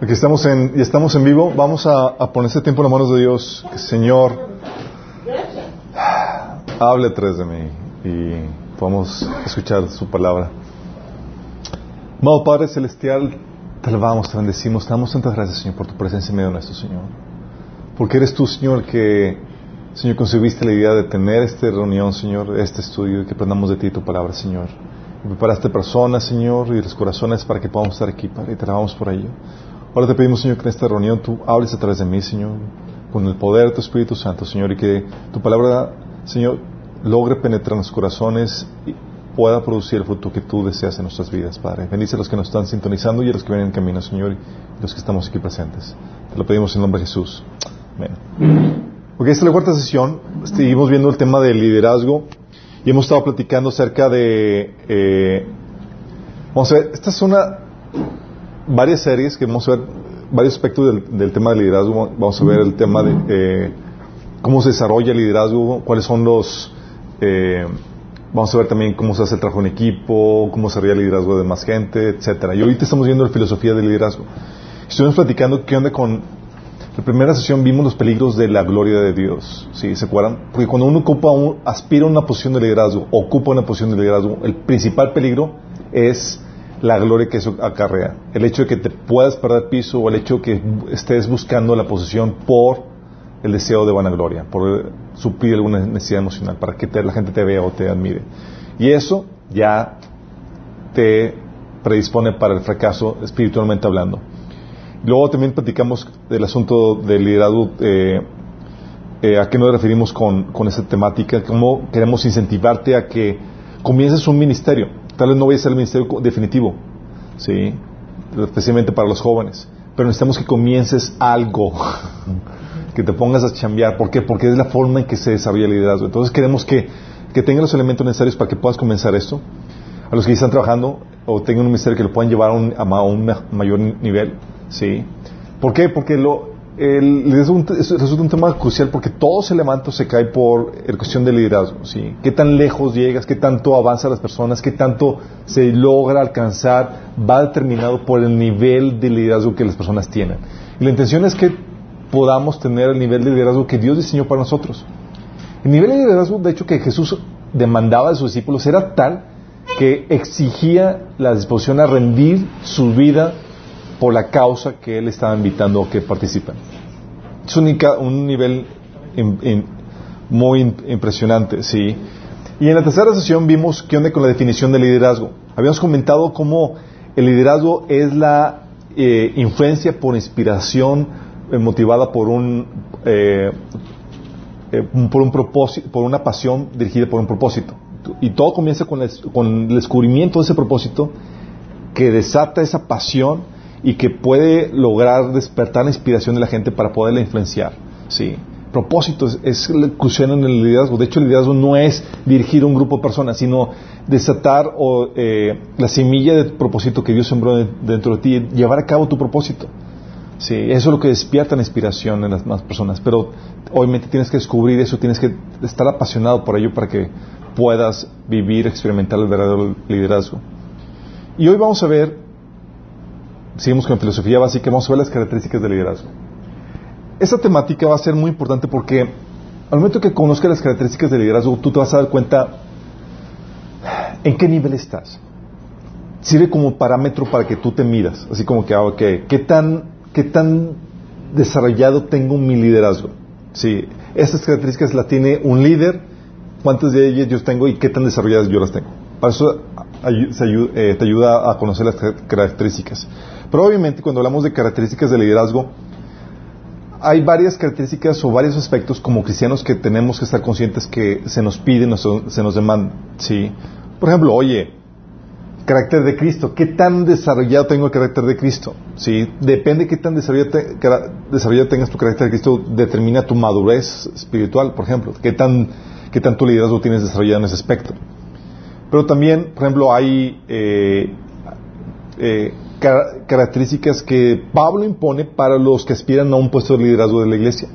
Aquí estamos en, y estamos en vivo, vamos a, poner este tiempo en las manos de Dios. Señor, hable tres de mí y podamos escuchar su palabra. Amado Padre Celestial, te alabamos, te bendecimos, te damos tantas gracias, Señor, por tu presencia en medio de nuestro Señor. Porque eres tú, Señor, que, Señor, concebiste la idea de tener esta reunión, Señor, este estudio, y que aprendamos de ti tu palabra, Señor. Preparaste personas, Señor, y los corazones para que podamos estar aquí, Padre, y te alabamos por ello. Ahora te pedimos, Señor, que en esta reunión tú hables a través de mí, Señor, con el poder de tu Espíritu Santo, Señor, y que tu palabra, Señor, logre penetrar en los corazones y pueda producir el fruto que tú deseas en nuestras vidas, Padre. Bendice a los que nos están sintonizando y a los que vienen en camino, Señor, y los que estamos aquí presentes. Te lo pedimos en nombre de Jesús. Amén. Porque esta es la cuarta sesión. Seguimos viendo el tema del liderazgo y hemos estado platicando acerca de... Eh, vamos a ver, esta es una varias series que vamos a ver varios aspectos del, tema del liderazgo. Vamos a ver el tema de eh, cómo se desarrolla el liderazgo, cuáles son los... Eh, vamos a ver también cómo se hace el trabajo en equipo, cómo se haría el liderazgo de más gente, etcétera. Y ahorita estamos viendo la filosofía del liderazgo. Estuvimos platicando qué onda con... La primera sesión vimos los peligros de la gloria de Dios, ¿sí? ¿Se acuerdan? Porque cuando uno ocupa aspira a una posición de liderazgo, ocupa una posición de liderazgo, el principal peligro es la gloria que eso acarrea. El hecho de que te puedas perder piso o el hecho de que estés buscando la posición por el deseo de vanagloria, por suplir alguna necesidad emocional, para que la gente te vea o te admire. Y eso ya te predispone para el fracaso espiritualmente hablando. Luego también platicamos del asunto del liderazgo, eh, eh, a qué nos referimos con, con esa temática, cómo queremos incentivarte a que comiences un ministerio. Tal vez no vaya a ser el ministerio definitivo, ¿sí? especialmente para los jóvenes, pero necesitamos que comiences algo, que te pongas a chambear. ¿Por qué? Porque es la forma en que se desarrolla el liderazgo. Entonces queremos que, que los elementos necesarios para que puedas comenzar esto. A los que están trabajando o tengan un ministerio que lo puedan llevar a un, mayor nivel, ¿sí? ¿Por qué? Porque lo, el resulta un tema crucial porque todo se levanta o se cae por la cuestión del liderazgo. ¿sí? ¿Qué tan lejos llegas? ¿Qué tanto avanzan las personas? ¿Qué tanto se logra alcanzar? Va determinado por el nivel de liderazgo que las personas tienen. Y la intención es que podamos tener el nivel de liderazgo que Dios diseñó para nosotros. El nivel de liderazgo, de hecho, que Jesús demandaba de sus discípulos era tal que exigía la disposición a rendir su vida por la causa que él estaba invitando a que participen. Es un, nivel muy impresionante, ¿sí? Y en la tercera sesión vimos qué onda con la definición de liderazgo. Habíamos comentado cómo el liderazgo es la eh, influencia por inspiración eh, motivada por un eh, por un propósito, por una pasión dirigida por un propósito. Y todo comienza con el descubrimiento de ese propósito que desata esa pasión y que puede lograr despertar la inspiración de la gente para poderla influenciar. ¿sí? Propósito es, la crucial en el liderazgo. De hecho, el liderazgo no es dirigir a un grupo de personas, sino desatar o, eh, la semilla de propósito que Dios sembró dentro de ti, llevar a cabo tu propósito. Sí, eso es lo que despierta la inspiración en las demás personas. Pero obviamente tienes que descubrir eso, tienes que estar apasionado por ello para que puedas vivir, experimentar el verdadero liderazgo. Y hoy vamos a ver seguimos con filosofía básica, vamos a ver las características del liderazgo. Esta temática va a ser muy importante porque al momento que conozcas las características del liderazgo, tú te vas a dar cuenta en qué nivel estás. Sirve como parámetro para que tú te midas, así como que, ah, ¿qué tan, qué tan desarrollado tengo mi liderazgo? Sí, estas características las tiene un líder, cuántas de ellas yo tengo y qué tan desarrolladas yo las tengo. Para eso eh, te ayuda a conocer las características. Pero obviamente cuando hablamos de características de liderazgo, hay varias características o varios aspectos como cristianos que tenemos que estar conscientes que se nos piden, se nos demandan. ¿sí? Por ejemplo, oye, carácter de Cristo, ¿qué tan desarrollado tengo el carácter de Cristo? ¿Sí? Depende de qué tan desarrollado, tengas tu carácter de Cristo, determina tu madurez espiritual, por ejemplo, qué tan, qué tanto liderazgo tienes desarrollado en ese aspecto. Pero también, por ejemplo, hay eh, eh, características que Pablo impone para los que aspiran a un puesto de liderazgo de la iglesia.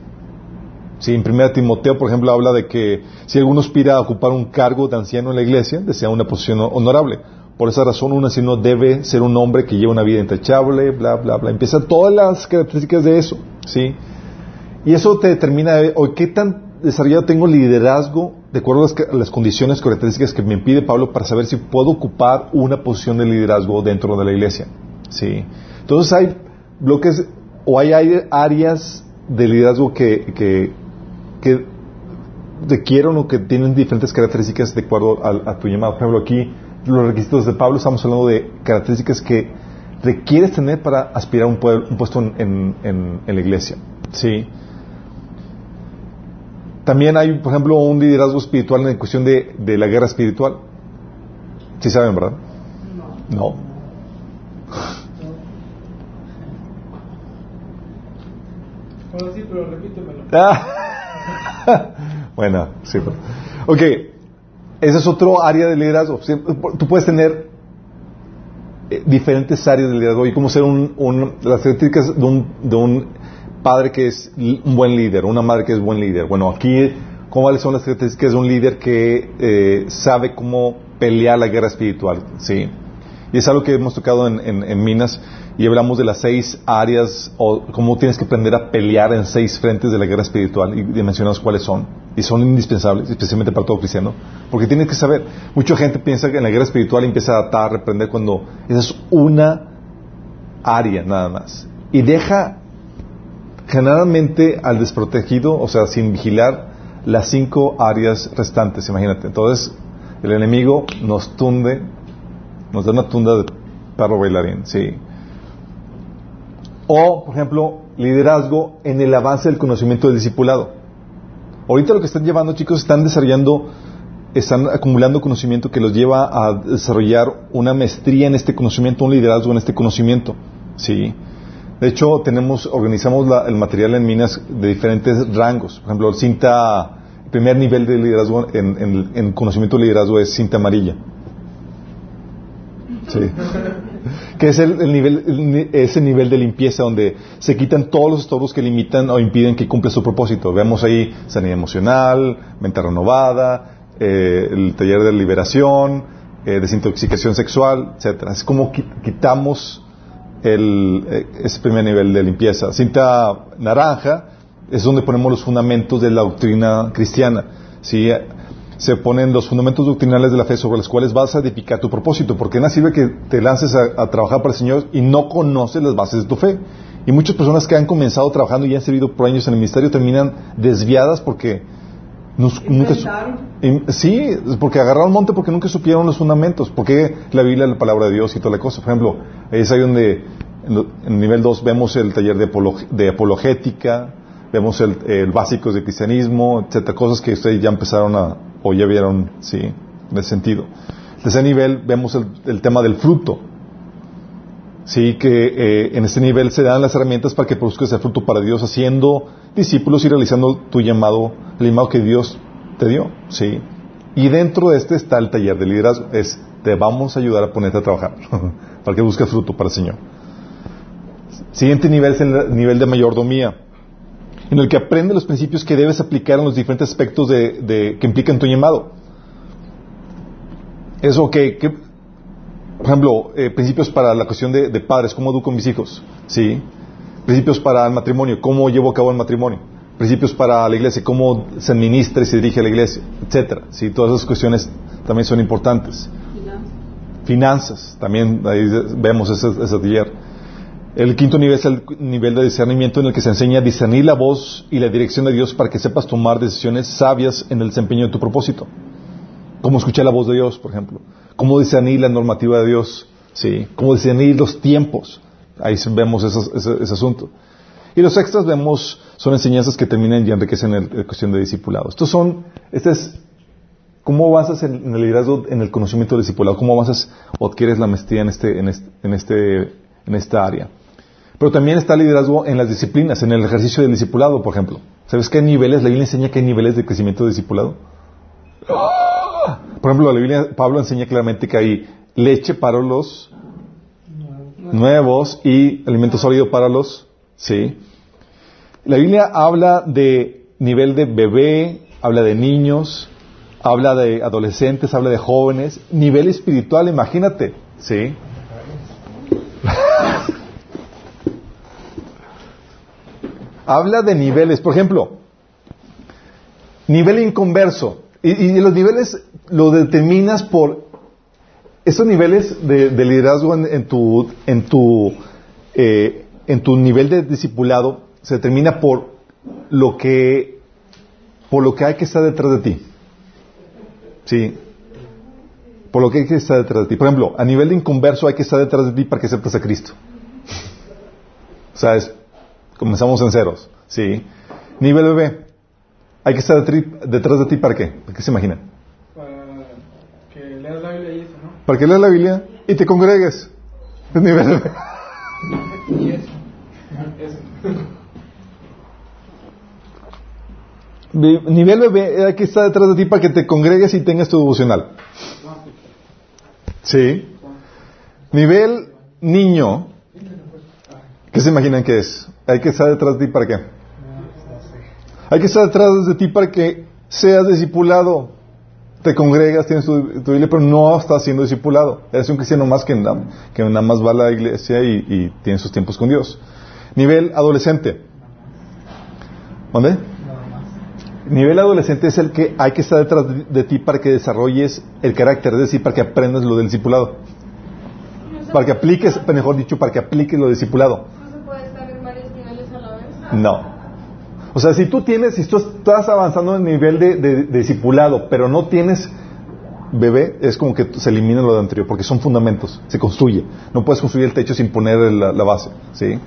Sí, en 1 Timoteo, por ejemplo, habla de que si alguno aspira a ocupar un cargo de anciano en la iglesia, desea una posición honorable. Por esa razón, un anciano debe ser un hombre que lleva una vida intachable, bla, bla, bla. Empieza todas las características de eso, ¿sí? Y eso te determina, o qué tan desarrollado tengo liderazgo de acuerdo a las, condiciones características que me pide Pablo para saber si puedo ocupar una posición de liderazgo dentro de la iglesia, ¿sí? Entonces hay bloques o hay áreas de liderazgo que, que, que requieren o que tienen diferentes características de acuerdo a, tu llamado. Por ejemplo, aquí los requisitos de Pablo estamos hablando de características que requieres tener para aspirar a un, puesto en, en, la iglesia. ¿sí? También hay, por ejemplo, un liderazgo espiritual en cuestión de, de la guerra espiritual. ¿Sí saben, verdad? No. No. sí, pero repítemelo. bueno, sí. Pero. Ok, ese es otro área de liderazgo. Tú puedes tener eh, diferentes áreas de liderazgo y como ser un, un las características de un, de un padre que es un buen líder, una madre que es buen líder. Bueno, aquí, ¿cómo son las características de un líder que eh, sabe cómo pelear la guerra espiritual? ¿sí? Y es algo que hemos tocado en, en, Minas y hablamos de las seis áreas o cómo tienes que aprender a pelear en seis frentes de la guerra espiritual y mencionamos cuáles son. Y son indispensables, especialmente para todo cristiano, porque tienes que saber. Mucha gente piensa que en la guerra espiritual empieza a atar, a reprender cuando esa es una área nada más. Y deja generalmente al desprotegido, o sea, sin vigilar las cinco áreas restantes, imagínate. Entonces, el enemigo nos tunde nos da una tunda de perro bailarín, sí. O, por ejemplo, liderazgo en el avance del conocimiento del discipulado. Ahorita lo que están llevando, chicos, están desarrollando, están acumulando conocimiento que los lleva a desarrollar una maestría en este conocimiento, un liderazgo en este conocimiento. Sí. De hecho, tenemos, organizamos el material en minas de diferentes rangos. Por ejemplo, cinta, el primer nivel de liderazgo en, en conocimiento de liderazgo es cinta amarilla. Sí. que es el, nivel, ese nivel de limpieza donde se quitan todos los estorbos que limitan o impiden que cumpla su propósito. Vemos ahí sanidad emocional, mente renovada, eh, el taller de liberación, eh, desintoxicación sexual, etcétera. Es como quitamos el, eh, ese primer nivel de limpieza. Cinta naranja es donde ponemos los fundamentos de la doctrina cristiana. ¿sí? se ponen los fundamentos doctrinales de la fe sobre los cuales vas a edificar tu propósito, porque nada sirve que te lances a, trabajar para el Señor y no conoces las bases de tu fe. Y muchas personas que han comenzado trabajando y han servido por años en el ministerio terminan desviadas porque nunca sí, porque agarraron monte porque nunca supieron los fundamentos, porque la Biblia, la palabra de Dios y toda la cosa. Por ejemplo, es ahí donde en, el nivel 2 vemos el taller de, de apologética, vemos el, el básicos de cristianismo, etcétera, cosas que ustedes ya empezaron a, o ya vieron, sí, en ese sentido. De ese nivel vemos el, tema del fruto. Sí, que eh, en este nivel se dan las herramientas para que produzcas el fruto para Dios, haciendo discípulos y realizando tu llamado, el llamado que Dios te dio. Sí. Y dentro de este está el taller de liderazgo. Es, te vamos a ayudar a ponerte a trabajar para que busques fruto para el Señor. Siguiente nivel es el nivel de mayordomía en el que aprende los principios que debes aplicar en los diferentes aspectos de, que implican tu llamado. Eso que, por ejemplo, eh, principios para la cuestión de, padres, cómo educo a mis hijos, ¿sí? Principios para el matrimonio, cómo llevo a cabo el matrimonio. Principios para la iglesia, cómo se administra y se dirige a la iglesia, etcétera. ¿sí? Todas esas cuestiones también son importantes. Finanzas, también ahí vemos ese, ese taller. El quinto nivel es el nivel de discernimiento en el que se enseña a discernir la voz y la dirección de Dios para que sepas tomar decisiones sabias en el desempeño de tu propósito. Cómo escuchar la voz de Dios, por ejemplo. Cómo discernir la normativa de Dios. Sí. Cómo discernir los tiempos. Ahí vemos ese, asunto. Y los extras vemos, son enseñanzas que terminan y enriquecen en la cuestión de discipulado. Estos son, este es, cómo avanzas en, el liderazgo, en el conocimiento del discipulado, cómo avanzas o adquieres la maestría en este, en este, en este, en esta área. Pero también está el liderazgo en las disciplinas, en el ejercicio del discipulado, por ejemplo. ¿Sabes qué niveles? La Biblia enseña qué niveles de crecimiento de discipulado. Por ejemplo, la Biblia, Pablo enseña claramente que hay leche para los nuevos y alimento sólido para los, sí. La Biblia habla de nivel de bebé, habla de niños, habla de adolescentes, habla de jóvenes, nivel espiritual, imagínate, ¿sí? habla de niveles, por ejemplo, nivel inconverso, y, los niveles lo determinas por esos niveles de, liderazgo en, tu en tu eh, en tu nivel de discipulado se determina por lo que por lo que hay que estar detrás de ti. Sí. Por lo que hay que estar detrás de ti. Por ejemplo, a nivel de inconverso hay que estar detrás de ti para que aceptes a Cristo. O sea, comenzamos en ceros. Sí. Nivel bebé. Hay que estar detrás de ti para qué? ¿Para qué se imaginan? Para que leas la Biblia y eso, ¿no? Para que leas la Biblia y te congregues. Nivel. Y eso. Nivel bebé hay que estar detrás de ti para que te congregues y tengas tu devocional. Sí. Nivel niño. ¿Qué se imaginan que es? Hay que estar detrás de ti para qué? Hay que estar detrás de ti para que seas discipulado. Te congregas, tienes tu, Biblia, pero no estás siendo discipulado. Eres un cristiano más que, que nada más va a la iglesia y, y tiene sus tiempos con Dios. Nivel adolescente. ¿Dónde? Nivel adolescente es el que hay que estar detrás de, ti para que desarrolles el carácter, es decir, para que aprendas lo del discipulado. Para que apliques, mejor dicho, para que apliques lo del discipulado. ¿No se puede estar en varios niveles a la vez? No. O sea, si tú tienes, si tú estás avanzando en el nivel de, de, discipulado, pero no tienes bebé, es como que se elimina lo de anterior, porque son fundamentos, se construye. No puedes construir el techo sin poner la, base, ¿sí?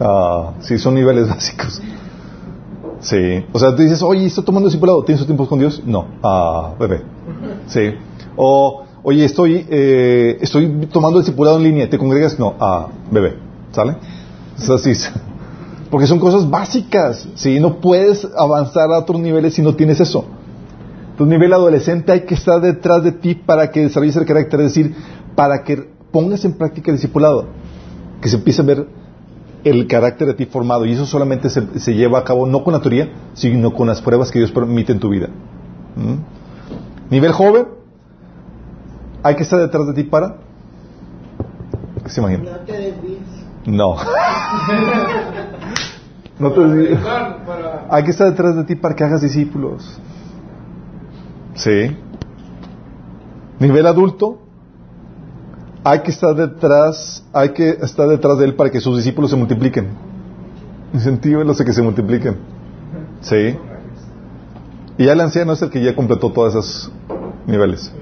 Ah, sí, son niveles básicos. Sí. O sea, tú dices, oye, ¿estoy tomando discipulado? ¿Tienes tiempos con Dios? No. Ah, bebé. Sí. O, oye, estoy, eh, estoy tomando discipulado en línea. ¿Te congregas? No. Ah, bebé. ¿Sale? Es así. Porque son cosas básicas. ¿sí? No puedes avanzar a otros niveles si no tienes eso. Tu nivel adolescente hay que estar detrás de ti para que desarrolles el carácter, es decir, para que pongas en práctica el discipulado. Que se empiece a ver el carácter de ti formado. Y eso solamente se, lleva a cabo no con la teoría, sino con las pruebas que Dios permite en tu vida. ¿Mm? Nivel joven, hay que estar detrás de ti para. ¿Qué se imagina? No te No. no te Hay que estar detrás de ti para que hagas discípulos. Sí. Nivel adulto, hay que estar detrás, hay que estar detrás de él para que sus discípulos se multipliquen. Incentívelos a que se multipliquen. Sí. Y ya el anciano es el que ya completó todos esos niveles.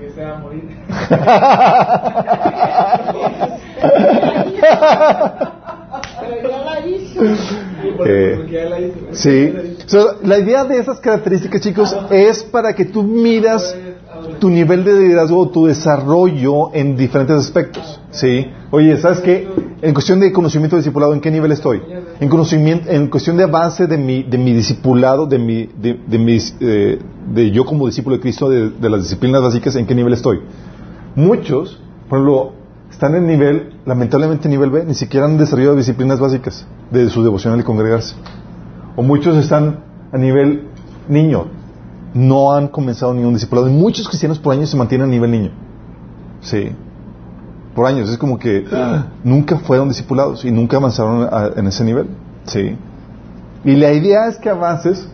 Eh, sí. la idea de esas características, chicos, es para que tú miras tu nivel de liderazgo, tu desarrollo en diferentes aspectos. ¿sí? Oye, ¿sabes qué? En cuestión de conocimiento discipulado, ¿en qué nivel estoy? En conocimiento, en cuestión de avance de mi, de mi discipulado, de mi, de, de, mis, eh, de yo como discípulo de Cristo, de, de, las disciplinas básicas, ¿en qué nivel estoy? Muchos, por ejemplo, están en nivel, lamentablemente nivel B, ni siquiera han desarrollado disciplinas básicas de su devocional y congregarse. O muchos están a nivel niño, no han comenzado ningún discipulado. Y muchos cristianos por años se mantienen a nivel niño. Sí. Por años. Es como que nunca fueron discipulados y nunca avanzaron en ese nivel. Sí. Y la idea es que avances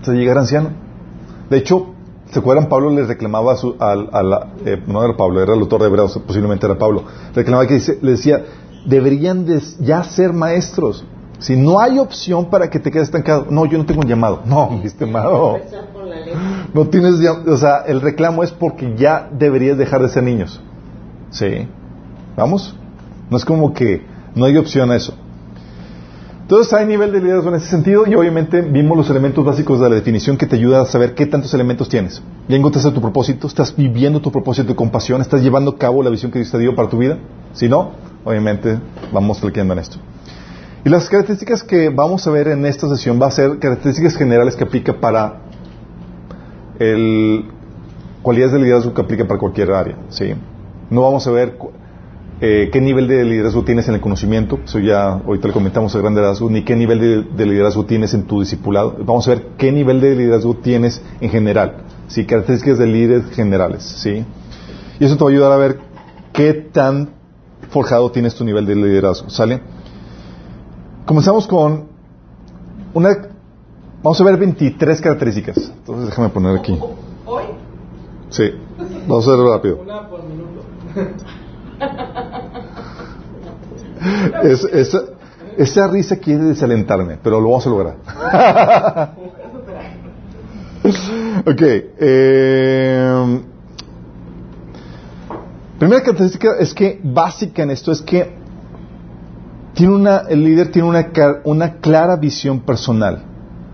hasta llegar anciano. De hecho, ¿se acuerdan? Pablo le reclamaba a, su, eh, no era Pablo, era el autor de Hebreos, posiblemente era Pablo. Reclamaba que le decía, deberían ya ser maestros. Si no hay opción para que te quedes estancado, no, yo no tengo un llamado. No, mi estimado. No tienes, o sea, el reclamo es porque ya deberías dejar de ser niños. ¿Sí? ¿Vamos? No es como que no hay opción a eso. Entonces hay nivel de liderazgo en ese sentido y obviamente vimos los elementos básicos de la definición que te ayuda a saber qué tantos elementos tienes. Ya encontraste tu propósito, estás viviendo tu propósito con pasión, estás llevando a cabo la visión que Dios te dio para tu vida. Si no, obviamente vamos flequeando en esto. Y las características que vamos a ver en esta sesión va a ser características generales que aplica para el cualidades de liderazgo que aplica para cualquier área. ¿sí? No vamos a ver eh, qué nivel de liderazgo tienes en el conocimiento, eso ya ahorita le comentamos a grande liderazgo, ni qué nivel de, de, liderazgo tienes en tu discipulado. Vamos a ver qué nivel de liderazgo tienes en general, ¿sí? características de líderes generales. ¿sí? Y eso te va a ayudar a ver qué tan forjado tienes tu nivel de liderazgo. ¿Sale? Comenzamos con una... Vamos a ver 23 características. Entonces déjame poner aquí. ¿Hoy? Sí. Vamos a verlo rápido. Una por minuto. Es, esa, esa risa quiere desalentarme, pero lo vamos a lograr. ok. Eh, primera característica es que básica en esto es que tiene una, el líder tiene una, una clara visión personal.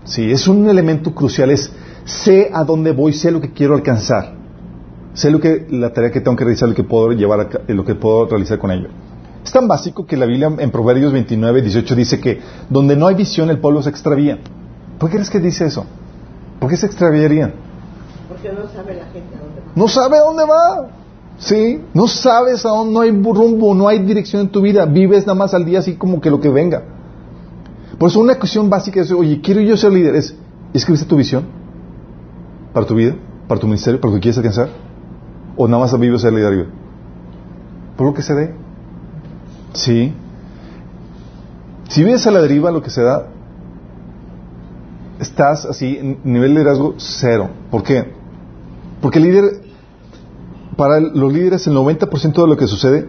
Sí, es un elemento crucial, es sé a dónde voy, sé lo que quiero alcanzar. Sé lo que, la tarea que tengo que realizar, lo que puedo llevar a, lo que puedo realizar con ello. Es tan básico que la Biblia en Proverbios 29, 18 dice que donde no hay visión el pueblo se extravía. ¿Por qué crees que dice eso? ¿Por qué se extraviaría? Porque no sabe la gente a dónde va. No sabe a dónde va. Sí, no sabes a dónde, no hay rumbo, no hay dirección en tu vida. Vives nada más al día así como que lo que venga. Por eso una cuestión básica es, oye, quiero yo ser líder. Es, ¿escribiste tu visión? ¿Para tu vida? ¿Para tu ministerio? ¿Para lo que quieres alcanzar? ¿O nada más vives ser líder? Por lo que se dé. Sí. Si vives a la deriva, lo que se da, estás así, en nivel de liderazgo cero. ¿Por qué? Porque el líder, para los líderes, el 90% de lo que sucede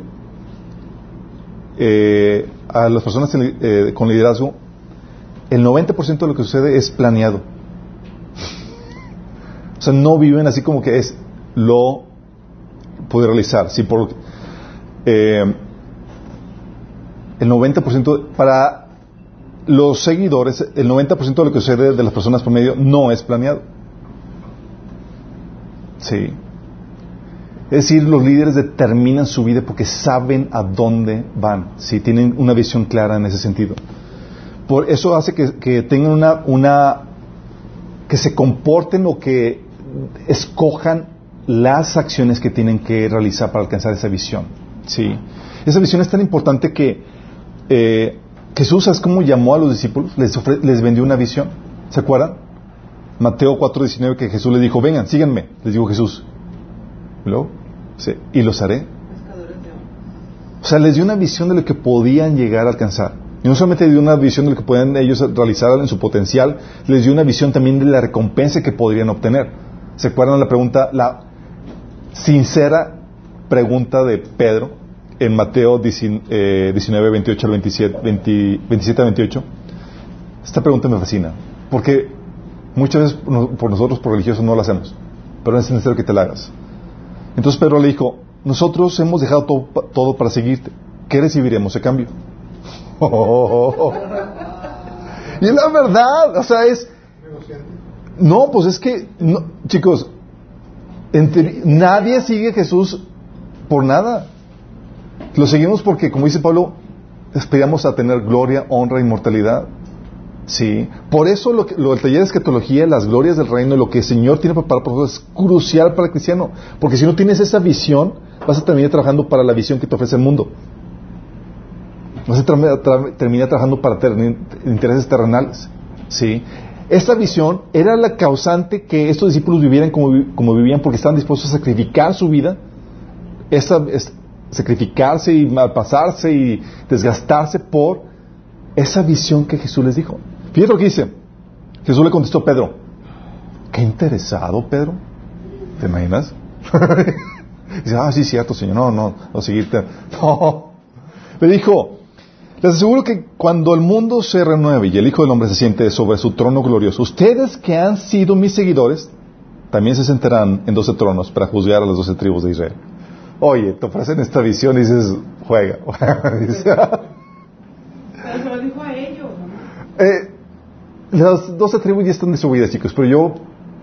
eh, a las personas eh, con liderazgo, el 90% de lo que sucede es planeado. O sea, no viven así como que es lo puede realizar. Si por, eh, el 90% para los seguidores, el 90% de lo que sucede de las personas promedio no es planeado. Sí. Es decir, los líderes determinan su vida porque saben a dónde van, si tienen una visión clara en ese sentido. Por eso hace que, que tengan una, una, que se comporten o que escojan las acciones que tienen que realizar para alcanzar esa visión. Sí. Esa visión es tan importante que eh, Jesús, ¿sabes cómo llamó a los discípulos? Les, les vendió una visión. ¿Se acuerdan? Mateo 4:19 que Jesús les dijo, vengan, síganme, les dijo Jesús. ¿Luego? Sí. Y los haré. O sea, les dio una visión de lo que podían llegar a alcanzar. Y no solamente dio una visión de lo que pueden ellos realizar en su potencial, les dio una visión también de la recompensa que podrían obtener. ¿Se acuerdan la pregunta, la sincera pregunta de Pedro en Mateo 19, 28 al 27, 27 a 28? Esta pregunta me fascina, porque muchas veces por nosotros, por religiosos, no la hacemos, pero es necesario que te la hagas. Entonces Pedro le dijo, nosotros hemos dejado todo, todo para seguirte, ¿qué recibiremos a cambio? y es la verdad, o sea, es... No, pues es que, no, chicos, nadie sigue a Jesús por nada. Lo seguimos porque, como dice Pablo, esperamos a tener gloria, honra, inmortalidad. Sí. Por eso lo, que, lo del taller de escatología, las glorias del reino, lo que el Señor tiene preparado para nosotros es crucial para el cristiano. Porque si no tienes esa visión, vas a terminar trabajando para la visión que te ofrece el mundo. Vas a terminar trabajando para intereses terrenales. Sí. Esta visión era la causante que estos discípulos vivieran como, como vivían porque estaban dispuestos a sacrificar su vida, sacrificarse y malpasarse y desgastarse por esa visión que Jesús les dijo. Fíjate lo que dice. Jesús le contestó a Pedro. Qué interesado, Pedro. ¿Te imaginas? dice, ah, sí, cierto, Señor. No, no, no seguirte. No. Le dijo, les aseguro que cuando el mundo se renueve y el Hijo del Hombre se siente sobre su trono glorioso, ustedes que han sido mis seguidores, también se sentarán en doce tronos para juzgar a las doce tribus de Israel. Oye, te ofrecen esta visión y dices, juega. Pero se lo dijo a ellos. eh, las doce tribus ya están distribuidas, chicos, pero yo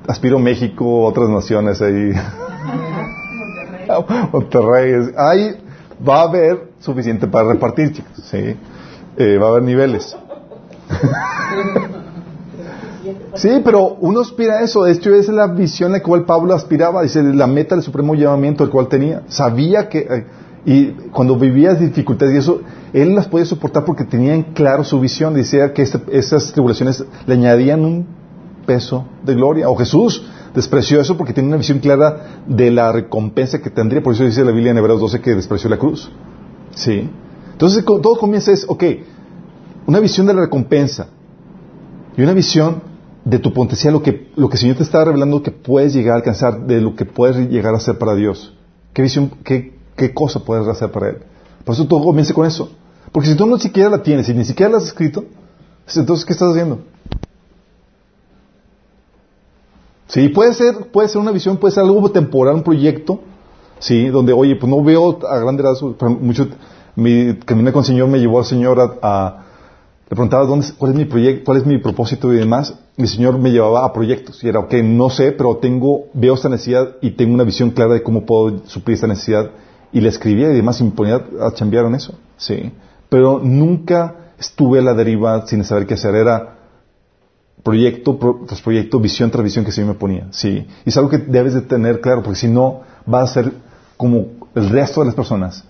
aspiro a México, otras naciones ahí. Monterrey. Monterrey. Ahí va a haber suficiente para repartir, chicos. ¿sí? Eh, va a haber niveles. sí, pero uno aspira a eso. Esa es la visión a la cual Pablo aspiraba. Dice, la meta del supremo llamamiento el cual tenía. Sabía que... eh, Y cuando vivía dificultades y eso, él las podía soportar porque tenía en claro su visión. Decía que este- esas tribulaciones le añadían un peso de gloria. O Jesús despreció eso porque tenía una visión clara de la recompensa que tendría. Por eso dice la Biblia en Hebreos 12 que despreció la cruz. ¿Sí? Entonces todo comienza es, ok, una visión de la recompensa y una visión de tu potencial, lo que, lo que el Señor te está revelando que puedes llegar a alcanzar, de lo que puedes llegar a hacer para Dios. ¿Qué visión, qué, qué cosa puedes hacer para Él? Por eso todo comienza con eso. Porque si tú no siquiera la tienes y ni siquiera la has escrito, entonces ¿qué estás haciendo? Sí, puede ser, puede ser una visión, puede ser algo temporal, un proyecto, sí, donde, oye, pues no veo a grandes rasgos, pero mucho, mi caminé con el Señor me llevó al Señor a- le preguntaba dónde, cuál es mi proyecto, cuál es mi propósito y demás, y el Señor me llevaba a proyectos, y era, ok, no sé, pero tengo, veo esta necesidad y tengo una visión clara de cómo puedo suplir esta necesidad, y le escribía y demás, y me ponía a chambear en eso, sí, pero nunca estuve a la deriva sin saber qué hacer, era, proyecto pro- tras proyecto, visión tras visión que se me ponía. Sí. Y es algo que debes de tener claro, porque si no, vas a ser como el resto de las personas,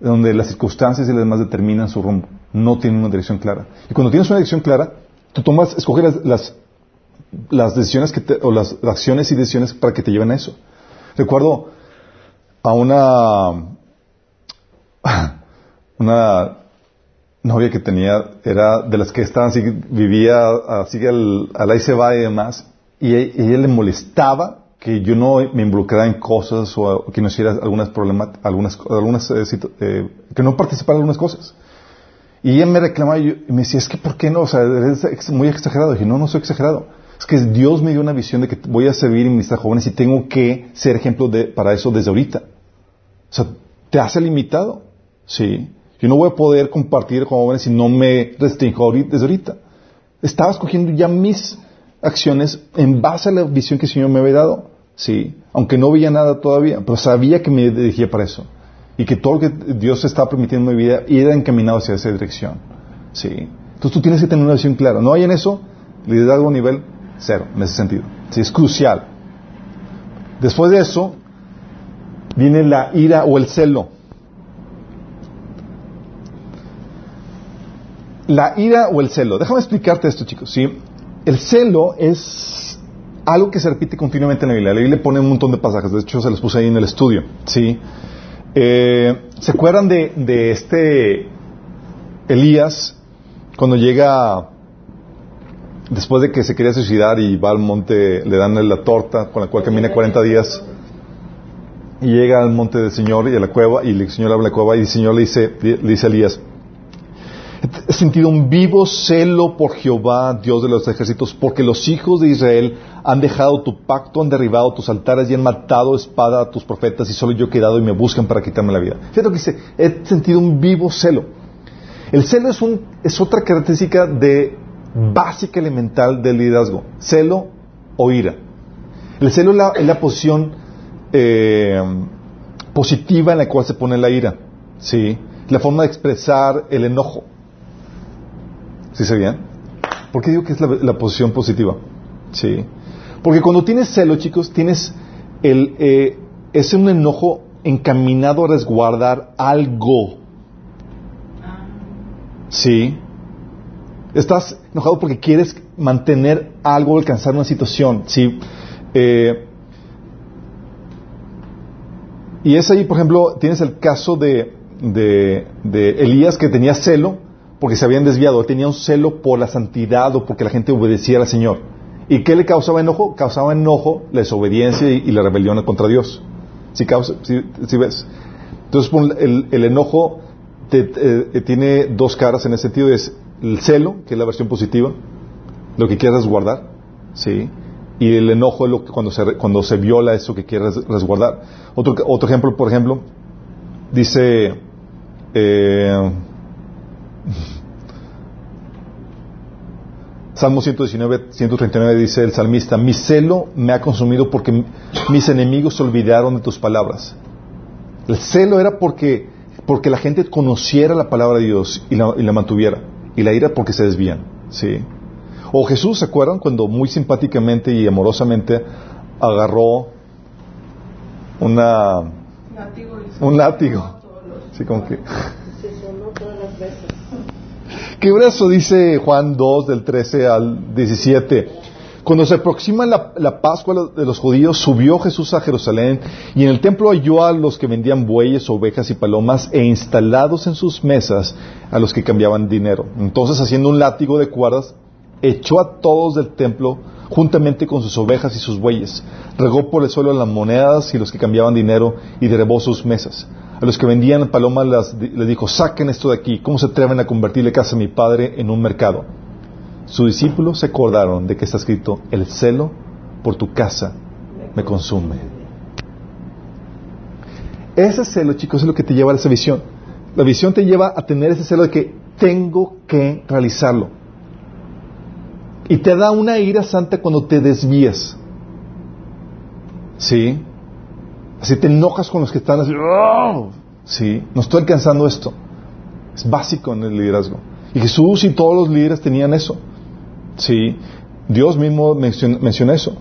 donde las circunstancias y las demás determinan su rumbo. No tienen una dirección clara. Y cuando tienes una dirección clara, tú tomas, escoges las, las, las decisiones que te- o las acciones y decisiones para que te lleven a eso. Recuerdo a una, una novia que tenía era de las que estaban así, vivía así al, al ahí se va y demás, y a a ella le molestaba que yo no me involucrara en cosas o, que no hiciera algunas problemas, algunas, algunas eh, eh, que no participara en algunas cosas. Y ella me reclamaba y, yo- me decía, es que ¿por qué no? O sea, eres muy exagerado. Y dije, no, no soy exagerado. Es que Dios me dio una visión de que voy a servir y ministrar jóvenes y tengo que ser ejemplo para eso desde ahorita. O sea, te hace limitado. Sí. Yo no voy a poder compartir con jóvenes si no me restringo desde ahorita. Estaba escogiendo ya mis acciones en base a la visión que el Señor me había dado. Sí. Aunque no veía nada todavía, pero sabía que me dirigía para eso. Y que todo lo que Dios estaba permitiendo en mi vida era encaminado hacia esa dirección. Sí. Entonces tú tienes que tener una visión clara. No hay en eso liderazgo a nivel cero, en ese sentido. Sí, es crucial. Después de eso, viene la ira o el celo. La ira o el celo. Déjame explicarte esto, chicos. ¿sí? El celo es algo que se repite continuamente en la Biblia. La Biblia pone un montón de pasajes. De hecho, se los puse ahí en el estudio. ¿sí? Eh, ¿Se acuerdan de, de este Elías cuando llega después de que se quería suicidar y va al monte, le dan la torta con la cual camina 40 días y llega al monte del Señor y a la cueva y el Señor abre la cueva y el Señor le dice, le dice a Elías, he sentido un vivo celo por Jehová, Dios de los ejércitos, porque los hijos de Israel han dejado tu pacto, han derribado tus altares y han matado espada a tus profetas y solo yo he quedado y me buscan para quitarme la vida. Fíjate lo que dice, he sentido un vivo celo. El celo es, un, es otra característica de básica elemental del liderazgo, celo o ira. El celo es la, es la posición eh, positiva en la cual se pone la ira, ¿sí? La forma de expresar el enojo. ¿Sí se bien? ¿Por qué digo que es la, posición positiva? Sí. Porque cuando tienes celo, chicos, tienes el, eh, es un enojo encaminado a resguardar algo. Sí. Estás enojado porque quieres mantener algo, alcanzar una situación. Sí. Eh, y es ahí, por ejemplo, tienes el caso de, de Elías que tenía celo porque se habían desviado. Él tenía un celo por la santidad o porque la gente obedecía al Señor. ¿Y qué le causaba enojo? Causaba enojo la desobediencia y, la rebelión contra Dios. ¿Sí, causa, sí, sí ves? Entonces, el, el enojo te, eh, tiene dos caras en ese sentido. Es el celo, que es la versión positiva, lo que quieres resguardar, ¿sí? Y el enojo es lo que cuando se, cuando se viola eso que quieres resguardar. Otro, otro ejemplo, por ejemplo, dice... Eh, Salmo 119, 139 dice el salmista, mi celo me ha consumido porque mis enemigos se olvidaron de tus palabras. El celo era porque, porque la gente conociera la palabra de Dios y la, y la mantuviera. Y la ira porque se desvían. ¿sí? O Jesús, ¿se acuerdan? Cuando muy simpáticamente y amorosamente agarró una, Látigo un látigo. todos los Sí, como que... Se sonó todas las veces. ¿Qué brazo dice Juan 2 del 13 al 17? Cuando se aproxima la, la Pascua de los judíos, subió Jesús a Jerusalén y en el templo halló a los que vendían bueyes, ovejas y palomas e instalados en sus mesas a los que cambiaban dinero. Entonces, haciendo un látigo de cuerdas, echó a todos del templo juntamente con sus ovejas y sus bueyes. Regó por el suelo las monedas y los que cambiaban dinero y derribó sus mesas. A los que vendían palomas les dijo, saquen esto de aquí, ¿cómo se atreven a convertirle casa a mi padre en un mercado? Sus discípulos se acordaron de que está escrito, el celo por tu casa me consume. Ese celo, chicos, es lo que te lleva a esa visión. La visión te lleva a tener ese celo de que tengo que realizarlo. Y te da una ira santa cuando te desvías. ¿Sí? Así te enojas con los que están así. "Oh", ¿Sí? No estoy alcanzando esto. Es básico en el liderazgo. Y Jesús y todos los líderes tenían eso. ¿Sí? Dios mismo menciona, menciona eso.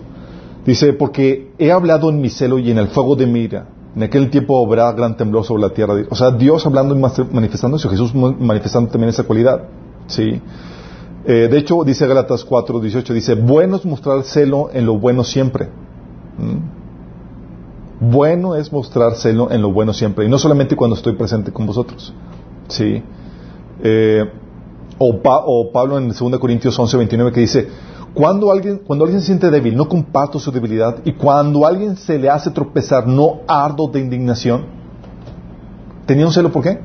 Dice, porque he hablado en mi celo y en el fuego de mi ira. En aquel tiempo habrá gran temblor sobre la tierra. O sea, Dios hablando y eso. Jesús manifestando también esa cualidad. ¿Sí? Eh, de hecho, dice Galatas 4, 18, dice, bueno es mostrar celo en lo bueno siempre. ¿Mm? Bueno es mostrar celo en lo bueno siempre. Y no solamente cuando estoy presente con vosotros. ¿Sí? Eh, o, Pa- o Pablo en 2 Corintios 11, 29 que dice, cuando alguien, cuando alguien se siente débil, no comparto su debilidad. Y cuando alguien se le hace tropezar, no ardo de indignación. ¿Tenía un celo por qué?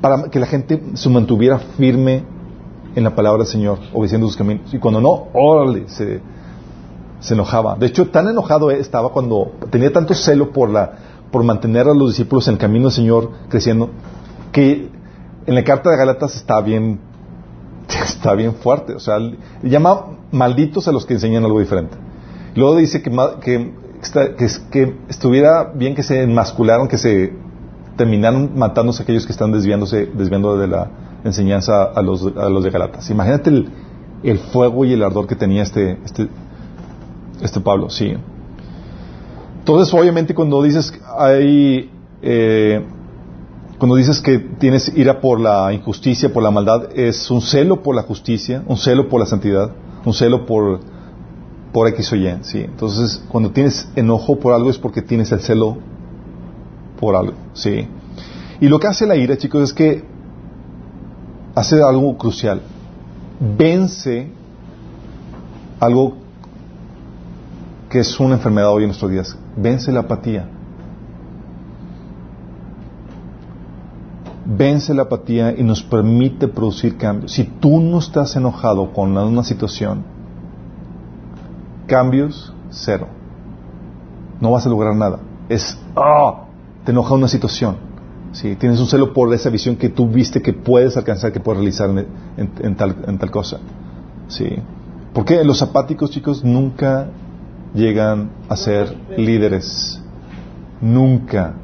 Para que la gente se mantuviera firme en la palabra del Señor, obedeciendo sus caminos. Y cuando no, órale, se, se enojaba. De hecho, tan enojado estaba cuando tenía tanto celo por, la, por mantener a los discípulos en el camino del Señor creciendo, que en la carta de Galatas está bien, está bien fuerte. O sea, llama malditos a los que enseñan algo diferente. Luego dice que, que, que estuviera bien que se enmascularon, que se terminaron matándose aquellos que están desviándose, desviando de la enseñanza a los, a los de Galatas. Imagínate el, el fuego y el ardor que tenía este, este, este Pablo, sí. Entonces, obviamente, cuando dices hay, eh, cuando dices que tienes ira por la injusticia, por la maldad, es un celo por la justicia, un celo por la santidad, un celo por, por X o Y, sí. Entonces, cuando tienes enojo por algo es porque tienes el celo por algo, sí. Y lo que hace la ira, chicos, es que hace algo crucial. Vence algo que es una enfermedad hoy en nuestros días. Vence la apatía. Vence la apatía y nos permite producir cambios. Si tú no estás enojado con una situación, cambios, cero. No vas a lograr nada. Es, ah, te enoja una situación. ¿sí? Tienes un celo por esa visión que tú viste que puedes alcanzar, que puedes realizar en, tal, en tal cosa. ¿sí? Porque los apáticos, chicos, nunca llegan a ser líderes. Nunca.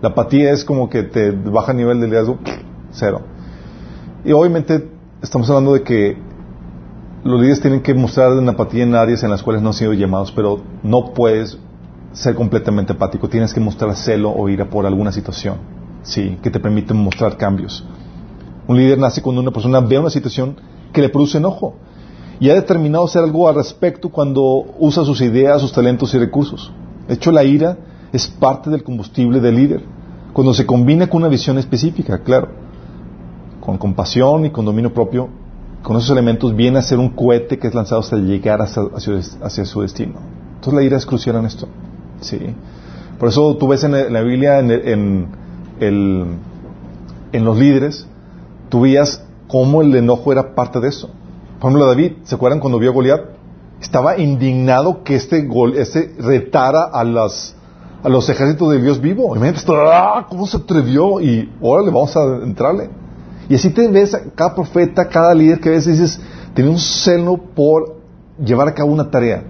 La apatía es como que te baja el nivel de liderazgo, cero. Y obviamente estamos hablando de que los líderes tienen que mostrar una apatía en áreas en las cuales no han sido llamados, pero no puedes ser completamente apático. Tienes que mostrar celo o ira por alguna situación, sí, que te permite mostrar cambios. Un líder nace cuando una persona ve una situación que le produce enojo y ha determinado hacer algo al respecto cuando usa sus ideas, sus talentos y recursos. De hecho, la ira es parte del combustible del líder, cuando se combina con una visión específica, claro, con compasión y con dominio propio, con esos elementos viene a ser un cohete que es lanzado hasta llegar hacia, su destino. Entonces la ira es crucial en esto. Sí. Por eso tú ves en la Biblia, en, en el- en los líderes, tú veías cómo el enojo era parte de eso. Por ejemplo, David, ¿se acuerdan cuando vio a Goliat? Estaba indignado que este, gol, retara a, los ejércitos del Dios vivo. Imagínate ¡ah! ¿cómo se atrevió? Y órale, vamos a entrarle. Y así te ves a cada profeta, cada líder que ves dices, tiene un celo por llevar a cabo una tarea,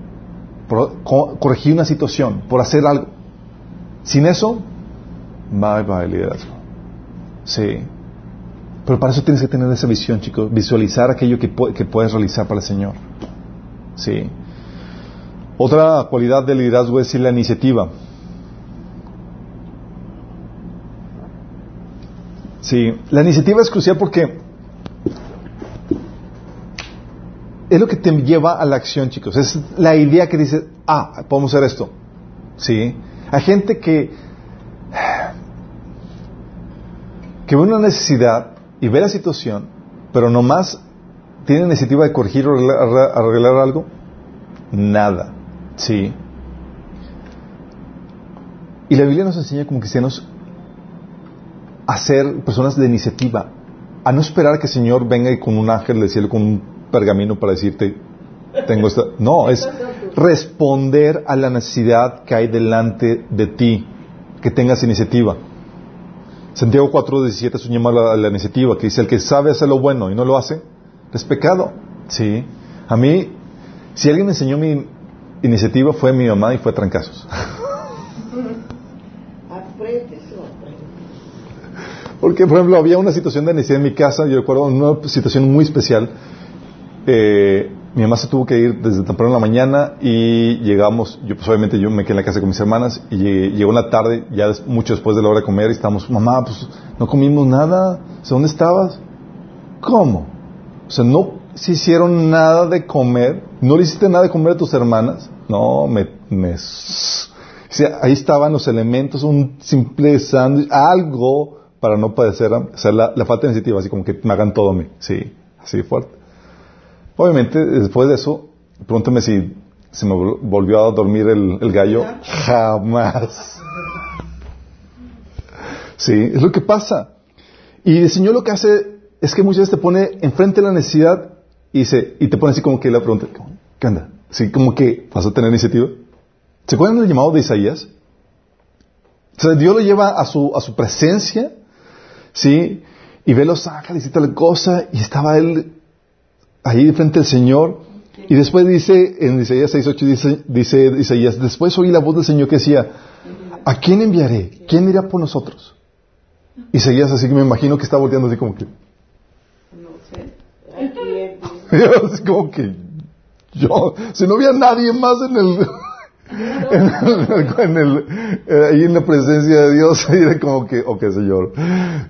por co- corregir una situación, por hacer algo. Sin eso, bye bye liderazgo. Sí. Pero para eso tienes que tener esa visión, chicos, visualizar aquello que, que puedes realizar para el Señor. Sí. Otra cualidad del liderazgo es la iniciativa. Sí, la iniciativa es crucial porque es lo que te lleva a la acción, chicos. Es la idea que dice, ah, podemos hacer esto. Sí. Hay gente que que ve una necesidad y ve la situación, pero nomás tiene iniciativa de corregir o arreglar, arreglar algo. Nada. Sí. Y la Biblia nos enseña como cristianos a ser personas de iniciativa, a no esperar que el Señor venga y con un ángel del cielo, con un pergamino para decirte, tengo esta... No, es responder a la necesidad que hay delante de ti, que tengas iniciativa. Santiago 4.17 es un llamado a la iniciativa, que dice, el que sabe hacer lo bueno y no lo hace, es pecado. Sí. A mí, si alguien me enseñó mi iniciativa, fue mi mamá y fue trancazos. Porque, por ejemplo, había una situación de necesidad en mi casa, yo recuerdo una situación muy especial. Eh, mi mamá se tuvo que ir desde temprano en la mañana y llegamos, yo pues obviamente yo me quedé en la casa con mis hermanas y llegó una tarde, ya mucho después de la hora de comer, y estábamos, mamá, pues no comimos nada, ¿dónde estabas? ¿Cómo? O sea, no se hicieron nada de comer, no le hiciste nada de comer a tus hermanas, no, me, me ahí estaban los elementos, un simple sándwich, algo para no padecer, o sea, la, falta de iniciativa, así como que me hagan todo a mí. Sí, así fuerte. Obviamente, después de eso, pregúntame si se me volvió a dormir el, gallo. Jamás. Sí, es lo que pasa. Y el Señor lo que hace es que muchas veces te pone enfrente de la necesidad y, dice, y te pone así como que la pregunta, ¿qué anda? Así como que vas a tener iniciativa. ¿Se acuerdan del llamado de Isaías? O sea, Dios lo lleva a su, a su presencia ¿sí? Y ve los ángeles y tal cosa, y estaba él ahí frente al Señor, y después dice, en Isaías 6.8 dice, dice Isaías, después oí la voz del Señor que decía, ¿a quién enviaré? ¿Quién irá por nosotros? Isaías así que me imagino que está volteando así como que... No sé. así como que yo, si no había nadie más en el en el, eh, ahí en la presencia de Dios, ahí era como que, ok, Señor,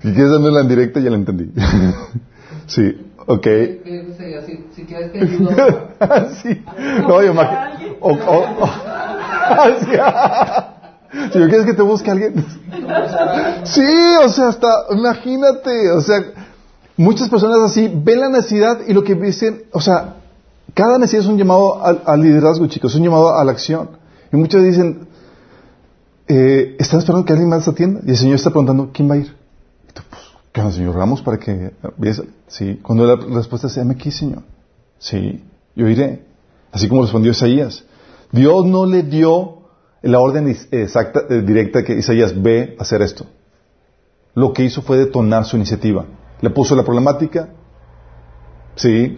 si quieres darme en directa, ya la entendí. sí, ok. Si, quieres que sí. No, yo imagino. O, o, si yo quieres que te busque alguien. sí, o sea, hasta, imagínate, o sea, muchas personas así ven la necesidad y lo que dicen, o sea, cada necesidad es un llamado al, al liderazgo, chicos, es un llamado a la acción. Y muchos dicen, eh, ¿están esperando que alguien más atienda? Y el Señor está preguntando, ¿quién va a ir? Y tú, pues, ¿qué onda, Señor? Vamos para que. Sí, cuando la respuesta es, aquí, Señor. Sí, yo iré. Así como respondió Isaías. Dios no le dio la orden exacta, eh, directa que Isaías ve hacer esto. Lo que hizo fue detonar su iniciativa. Le puso la problemática, sí,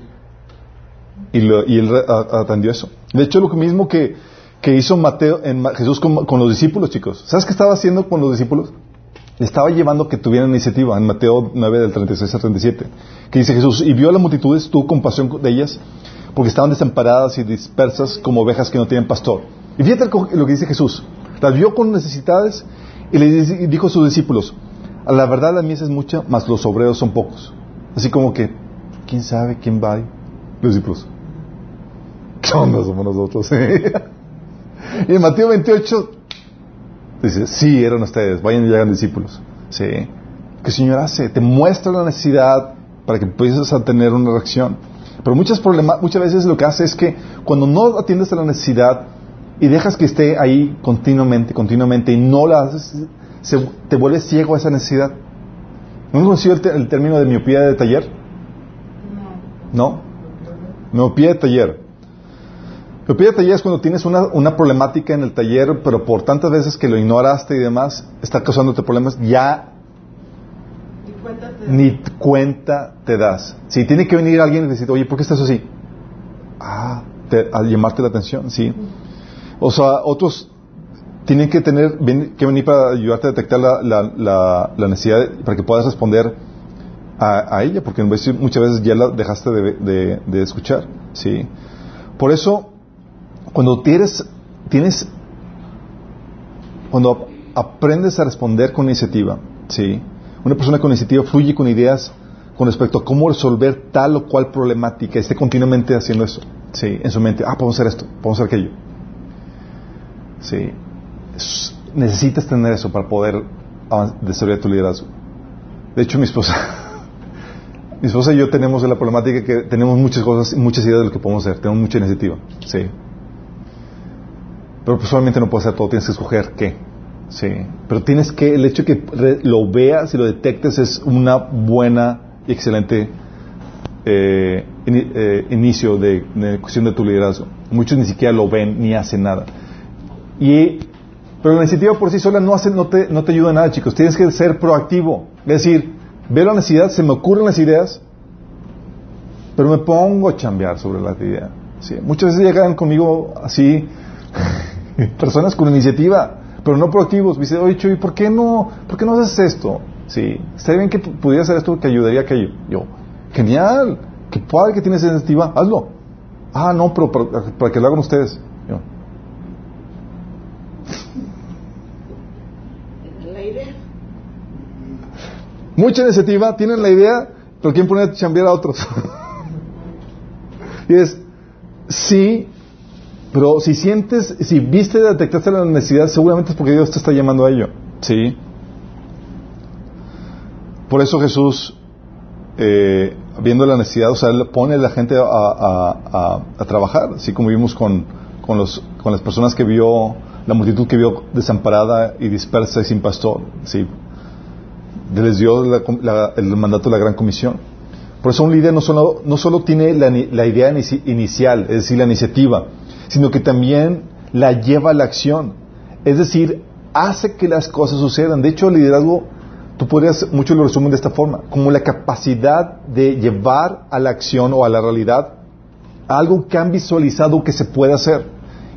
y, y él atendió eso. De hecho, lo mismo que que hizo Mateo, en Jesús con, los discípulos, chicos. ¿Sabes qué estaba haciendo con los discípulos? Estaba llevando que tuvieran iniciativa en Mateo 9 del 36 al 37. Que dice Jesús, y vio a las multitudes, tuvo compasión de ellas, porque estaban desamparadas y dispersas como ovejas que no tienen pastor. Y fíjate lo que dice Jesús. Las vio con necesidades y le dijo a sus discípulos, a la verdad la mies es mucha, mas los obreros son pocos. Así como que, ¿quién sabe quién va? Los discípulos. ¿Qué onda somos nosotros? Y en Mateo 28 dice, sí, eran ustedes, vayan y hagan discípulos. Sí. El Señor hace, te muestra la necesidad para que empieces a tener una reacción. Pero muchas, muchas veces lo que hace es que cuando no atiendes a la necesidad y dejas que esté ahí continuamente, continuamente, y no la haces, te vuelves ciego a esa necesidad. ¿No conocido el, término de miopía de taller? No. ¿No? Miopía de taller. Lo pide taller es cuando tienes una, una, problemática en el taller, pero por tantas veces que lo ignoraste y demás, está causándote problemas, ya ni cuenta te, das. Si tiene que venir alguien y decir, oye, ¿por qué estás así? Ah, al llamarte la atención, sí. O sea, otros tienen que tener que venir para ayudarte a detectar la, la, la, necesidad para que puedas responder a, a, ella, porque muchas veces ya la dejaste de, de, de escuchar, sí. Por eso cuando tienes, tienes, cuando aprendes a responder con iniciativa, ¿sí? Una persona con iniciativa fluye con ideas con respecto a cómo resolver tal o cual problemática, esté continuamente haciendo eso. Sí, en su mente, ah, podemos hacer esto, podemos hacer aquello. Sí. Necesitas tener eso para poder desarrollar tu liderazgo. De hecho, mi esposa, mi esposa y yo tenemos la problemática que tenemos muchas cosas, muchas ideas de lo que podemos hacer, tenemos mucha iniciativa. Sí. Pero personalmente no puedes hacer todo, tienes que escoger qué. Sí. Pero tienes que, el hecho de que lo veas y lo detectes es una buena y excelente eh, eh, inicio de, cuestión de tu liderazgo. Muchos ni siquiera lo ven ni hacen nada. Y, pero la iniciativa por sí sola no, hace, no, te, no te ayuda a nada, chicos. Tienes que ser proactivo. Es decir, veo la necesidad, se me ocurren las ideas, pero me pongo a chambear sobre las ideas. Sí. Muchas veces llegan conmigo así personas con iniciativa, pero no proactivos. Me dice, oye, Chuy, ¿por qué no, por qué no haces esto? Sí, está bien que pudiera hacer esto que ayudaría a aquello. Yo, genial, qué padre que tienes iniciativa, hazlo. Ah, no, pero para, que lo hagan ustedes. Yo. La idea. Mucha iniciativa, tienen la idea, pero ¿quién pone a chambear a otros? y es, sí, pero si sientes, si viste, detectaste la necesidad, seguramente es porque Dios te está llamando a ello. Sí. Por eso Jesús, eh, viendo la necesidad, o sea, pone a la gente a, trabajar, así como vimos con, con, los, con las personas que vio, la multitud que vio desamparada y dispersa y sin pastor, sí. Les dio el mandato de la gran comisión. Por eso un líder no solo, no solo tiene la, la idea inicial, es decir, la iniciativa, sino que también la lleva a la acción. Es decir, hace que las cosas sucedan. De hecho, el liderazgo, tú podrías, mucho lo resumen de esta forma, como la capacidad de llevar a la acción o a la realidad algo que han visualizado que se puede hacer.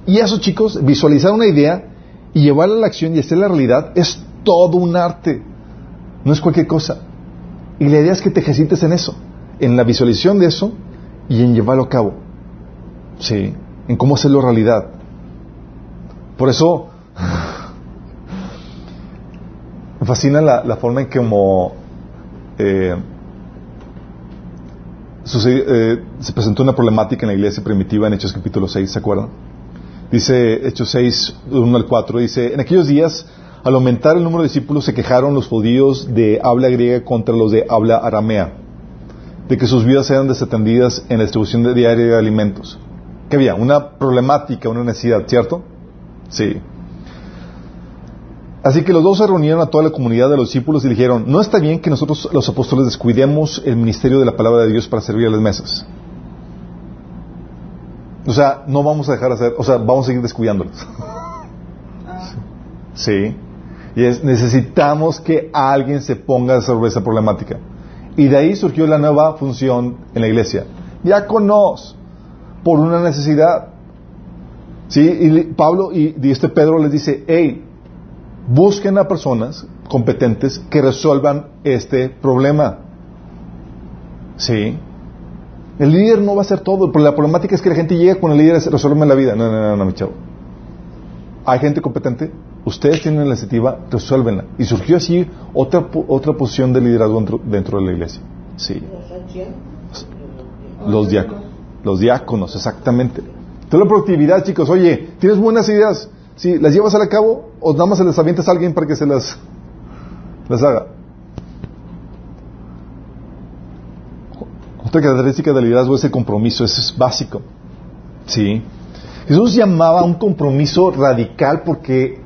Y eso, chicos, visualizar una idea y llevarla a la acción y hacer la realidad es todo un arte. No es cualquier cosa. Y la idea es que te ejercites en eso, en la visualización de eso y en llevarlo a cabo. Sí en cómo hacerlo realidad. Por eso me fascina la, forma en que como eh, eh, se presentó una problemática en la iglesia primitiva en Hechos capítulo 6, ¿se acuerdan? Dice Hechos 6, 1 al 4, dice, en aquellos días, al aumentar el número de discípulos, se quejaron los judíos de habla griega contra los de habla aramea, de que sus vidas eran desatendidas en la distribución diaria de alimentos. ¿Qué había? Una problemática, una necesidad, ¿cierto? Sí. Así que los dos se reunieron a toda la comunidad de los discípulos y dijeron, no está bien que nosotros los apóstoles descuidemos el ministerio de la palabra de Dios para servir a las mesas. O sea, no vamos a dejar de hacer, o sea, vamos a seguir descuidándolos. Sí. Y es, necesitamos que alguien se ponga sobre esa problemática. Y de ahí surgió la nueva función en la iglesia. Conoce por una necesidad. ¿Sí? Y Pablo y, este Pedro les dice, hey, busquen a personas competentes que resuelvan este problema. ¿Sí? El líder no va a hacer todo, la problemática es que la gente llega con el líder y resuelve la vida. No, no, no, no, mi chavo. Hay gente competente, ustedes tienen la iniciativa, resuélvenla. Y surgió así otra, otra posición de liderazgo dentro, dentro de la iglesia. Sí. Los diáconos. Los diáconos, exactamente. Toda la productividad, chicos, oye, ¿tienes buenas ideas? ¿Sí, ¿Las llevas a cabo o nada más se las avientas a alguien para que se las, las haga? Otra característica del liderazgo es el compromiso, eso es básico. ¿Sí? Jesús llamaba a un compromiso radical porque,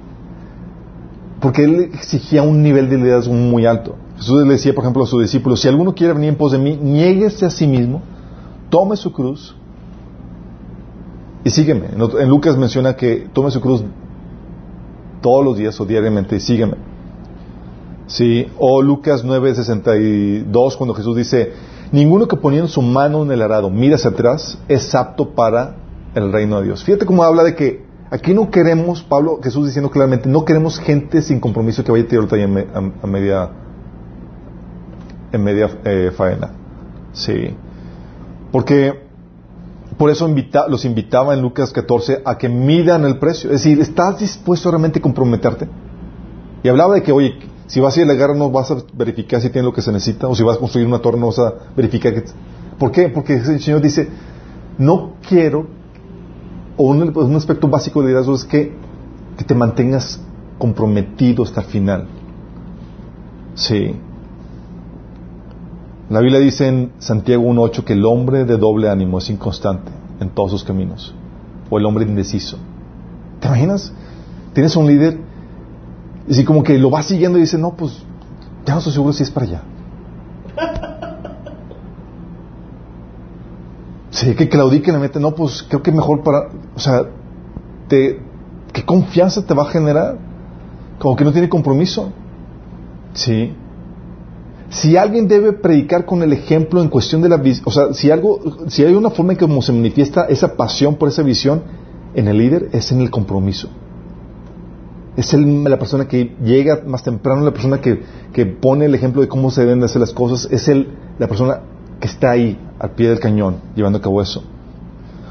porque él exigía un nivel de liderazgo muy alto. Jesús le decía, por ejemplo, a sus discípulos, si alguno quiere venir en pos de mí, niéguese a sí mismo, tome su cruz y sígueme. En Lucas menciona que tome su cruz todos los días o diariamente y sígueme. Sí, o Lucas 9:62 cuando Jesús dice, ninguno que poniendo su mano en el arado mira hacia atrás es apto para el reino de Dios. Fíjate cómo habla de que aquí no queremos, Pablo, Jesús diciendo claramente, no queremos gente sin compromiso que vaya a tirar a, media en media eh, faena. Sí. Porque por eso los invitaba en Lucas 14 a que midan el precio. Es decir, ¿estás dispuesto realmente a comprometerte? Y hablaba de que, oye, Si vas a ir a la guerra no vas a verificar si tiene lo que se necesita, o si vas a construir una torre no vas a verificar que... ¿Por qué? Porque el Señor dice, no quiero, o un, un aspecto básico de liderazgo es que, que te mantengas comprometido hasta el final. Sí. La Biblia dice en Santiago 1.8 que el hombre de doble ánimo es inconstante en todos sus caminos, o el hombre indeciso. ¿Te imaginas? Tienes un líder y así como que lo va siguiendo y dice, no, pues ya no estoy seguro si es para allá. Sí, que claudique en la mente, no, pues creo que mejor para, o sea, te, ¿qué confianza te va a generar? Como que no tiene compromiso. Sí. Si alguien debe predicar con el ejemplo en cuestión de la visión, o sea, si algo, si hay una forma en que se manifiesta esa pasión por esa visión en el líder, es en el compromiso. Es el, la persona que llega más temprano, la persona que, que, pone el ejemplo de cómo se deben hacer las cosas, es el, la persona que está ahí, al pie del cañón, llevando a cabo eso.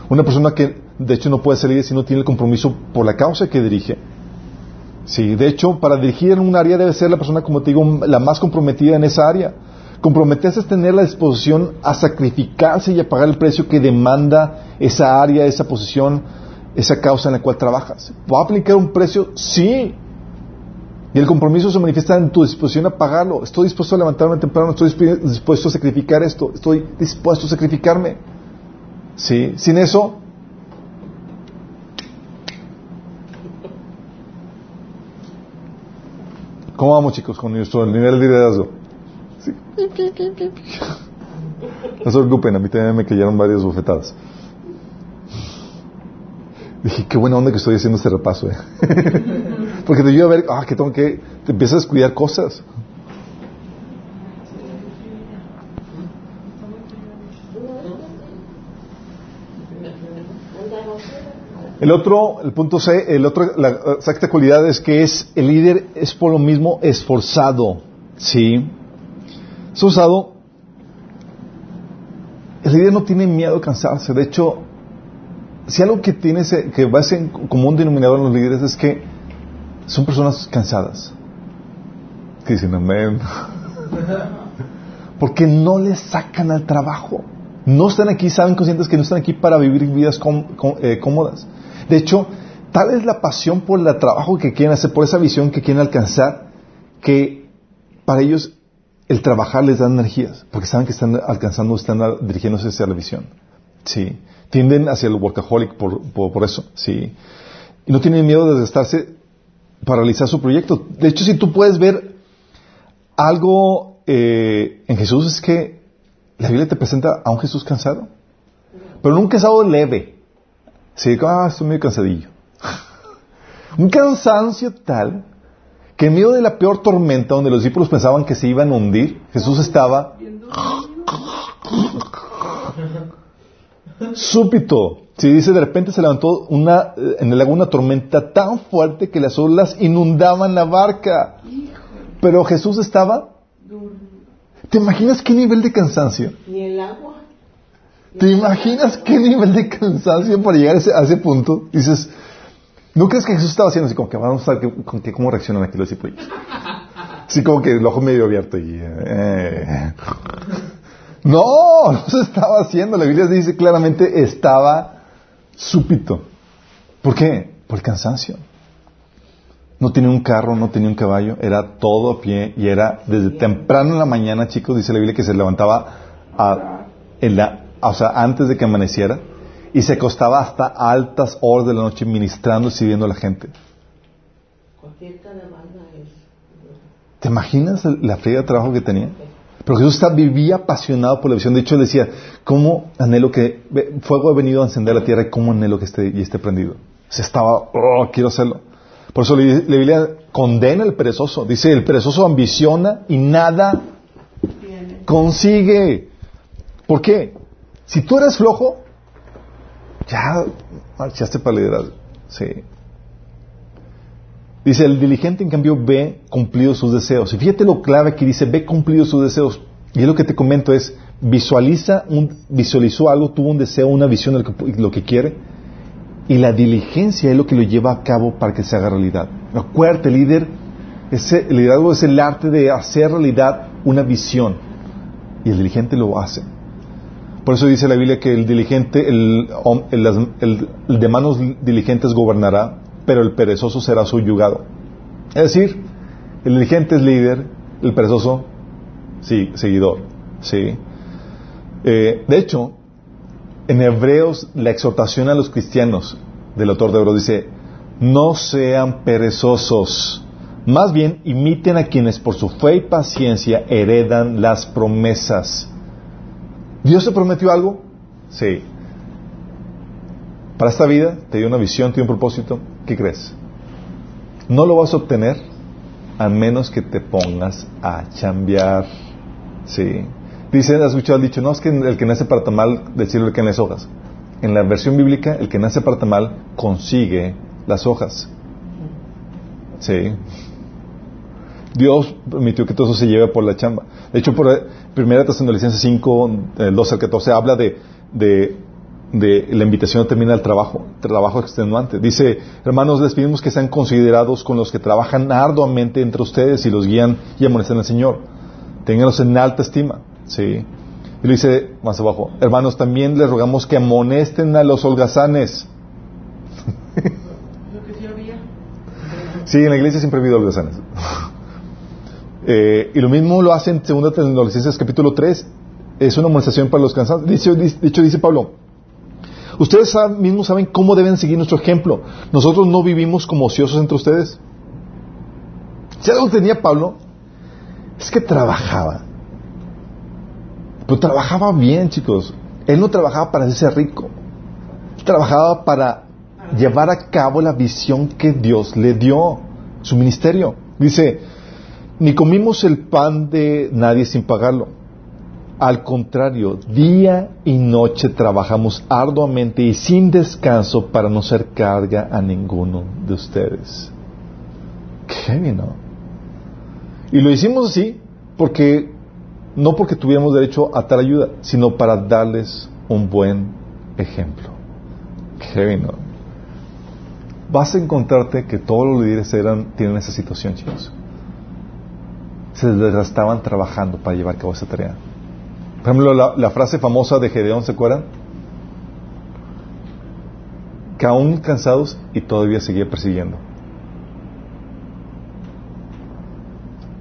Una persona que, de hecho, no puede ser líder si no tiene el compromiso por la causa que dirige. Sí, de hecho, para dirigir en un área debe ser la persona, como te digo, la más comprometida en esa área. Comprometerse es tener la disposición a sacrificarse y a pagar el precio que demanda esa área, esa posición, esa causa en la cual trabajas. ¿Va a aplicar un precio? Sí. Y el compromiso se manifiesta en tu disposición a pagarlo. Estoy dispuesto a levantarme temprano, estoy dispuesto a sacrificar esto, estoy dispuesto a sacrificarme. Sí. Sin eso, ¿Cómo vamos, chicos, con nuestro nivel de liderazgo? No se preocupen, a mí también me cayeron varias bofetadas. Dije, qué buena onda que estoy haciendo este repaso, ¿eh? Porque te ayuda a ver, ah, que tengo que, te empiezas a descuidar cosas. El otro, el punto C, el otro, la exacta cualidad es que es, el líder es por lo mismo esforzado, ¿sí? Esforzado, el líder no tiene miedo a cansarse, de hecho, si algo que tiene, que va a ser como un denominador en los líderes es que son personas cansadas. Que dicen amén. Porque no les sacan al trabajo. No están aquí, saben conscientes que no están aquí para vivir vidas eh, cómodas. De hecho, tal es la pasión por el trabajo que quieren hacer, por esa visión que quieren alcanzar, que para ellos el trabajar les da energías, porque saben que están alcanzando, están dirigiéndose hacia la visión. Sí. Tienden hacia el workaholic por, por, eso. Sí. Y no tienen miedo de estarse para realizar su proyecto. De hecho, si tú puedes ver algo eh, en Jesús, es que la Biblia te presenta a un Jesús cansado, pero no un cansado leve. Sí, ah, estoy medio cansadillo. un cansancio tal que en medio de la peor tormenta, donde los discípulos pensaban que se iban a hundir, Jesús estaba súbito. Si dice, de repente se levantó una, en el lago una tormenta tan fuerte que las olas inundaban la barca. Pero Jesús estaba. ¿Te imaginas qué nivel de cansancio? Ni el agua. ¿Te imaginas qué nivel de cansancio para llegar a ese, punto? Dices, ¿no crees que Jesús estaba haciendo así como que vamos a ver con qué, cómo reaccionan aquí los discípulos? Así como que el ojo medio abierto y... Eh. No, no se estaba haciendo. La Biblia dice claramente estaba súpito. ¿Por qué? Por el cansancio. No tenía un carro, no tenía un caballo, era todo a pie y era desde temprano en la mañana, chicos, dice la Biblia que se levantaba en la, o sea, antes de que amaneciera, y se acostaba hasta altas horas de la noche ministrando y sirviendo a la gente. ¿Te imaginas la fría de trabajo que tenía? Pero Jesús vivía apasionado por la visión. De hecho, decía, ¿cómo anhelo que fuego ha venido a encender la tierra y cómo anhelo que esté, y esté prendido? Se estaba, oh, quiero hacerlo. Por eso la Biblia condena al perezoso. Dice, el perezoso ambiciona y nada consigue. ¿Por qué? Si tú eres flojo, ya marchaste para liderazgo. Sí. Dice, el diligente en cambio ve cumplidos sus deseos. Y fíjate lo clave que dice, ve cumplidos sus deseos. Y es lo que te comento es, visualiza un, visualizó algo, tuvo un deseo, una visión de lo que, quiere. Y la diligencia es lo que lo lleva a cabo para que se haga realidad. Acuérdate, líder, Ese, el liderazgo es el arte de hacer realidad una visión. Y el diligente lo hace. Por eso dice la Biblia que el diligente, el, el, de manos diligentes gobernará, pero el perezoso será subyugado. Es decir, el diligente es líder, el perezoso, sí, seguidor. Sí. Eh, de hecho, en Hebreos, la exhortación a los cristianos del autor de Hebreos dice, no sean perezosos, más bien imiten a quienes por su fe y paciencia heredan las promesas. ¿Dios te prometió algo? Sí. Para esta vida te dio una visión, te dio un propósito. ¿Qué crees? No lo vas a obtener a menos que te pongas a chambear. Sí. Dice, has escuchado el dicho, no, es que el que nace para tamal, el que nace hojas. En la versión bíblica, el que nace para tamal consigue las hojas. Sí. Dios permitió que todo eso se lleve por la chamba. De hecho, por 1 Tesalonicenses 5, el 12 al 14, habla de, de, de la invitación a terminar el trabajo, trabajo extenuante. Dice, hermanos, les pedimos que sean considerados con los que trabajan arduamente entre ustedes y los guían y amonestan al Señor. Ténganlos en alta estima. Sí. Y lo dice más abajo, hermanos, también les rogamos que amonesten a los holgazanes. Sí, en la iglesia siempre ha habido holgazanes. Eh, y lo mismo lo hace en 2 Tesalonicenses capítulo 3. Es una amonestación para los cansados. De hecho, dice Pablo, ustedes mismos saben cómo deben seguir nuestro ejemplo. Nosotros no vivimos como ociosos entre ustedes. Si algo tenía Pablo, es que trabajaba. Pero trabajaba bien, chicos. Él no trabajaba para hacerse rico. Trabajaba para llevar a cabo la visión que Dios le dio, su ministerio. Dice, ni comimos el pan de nadie sin pagarlo. Al contrario, día y noche trabajamos arduamente y sin descanso para no ser carga a ninguno de ustedes. Qué ¿no? Y lo hicimos así porque no porque tuviéramos derecho a tal ayuda, sino para darles un buen ejemplo. Qué ¿no? Vas a encontrarte que todos los líderes eran, tienen esa situación, chicos se desgastaban trabajando para llevar a cabo esa tarea. Por ejemplo, la, frase famosa de Gedeón, ¿se acuerdan? Que aún cansados y todavía seguía persiguiendo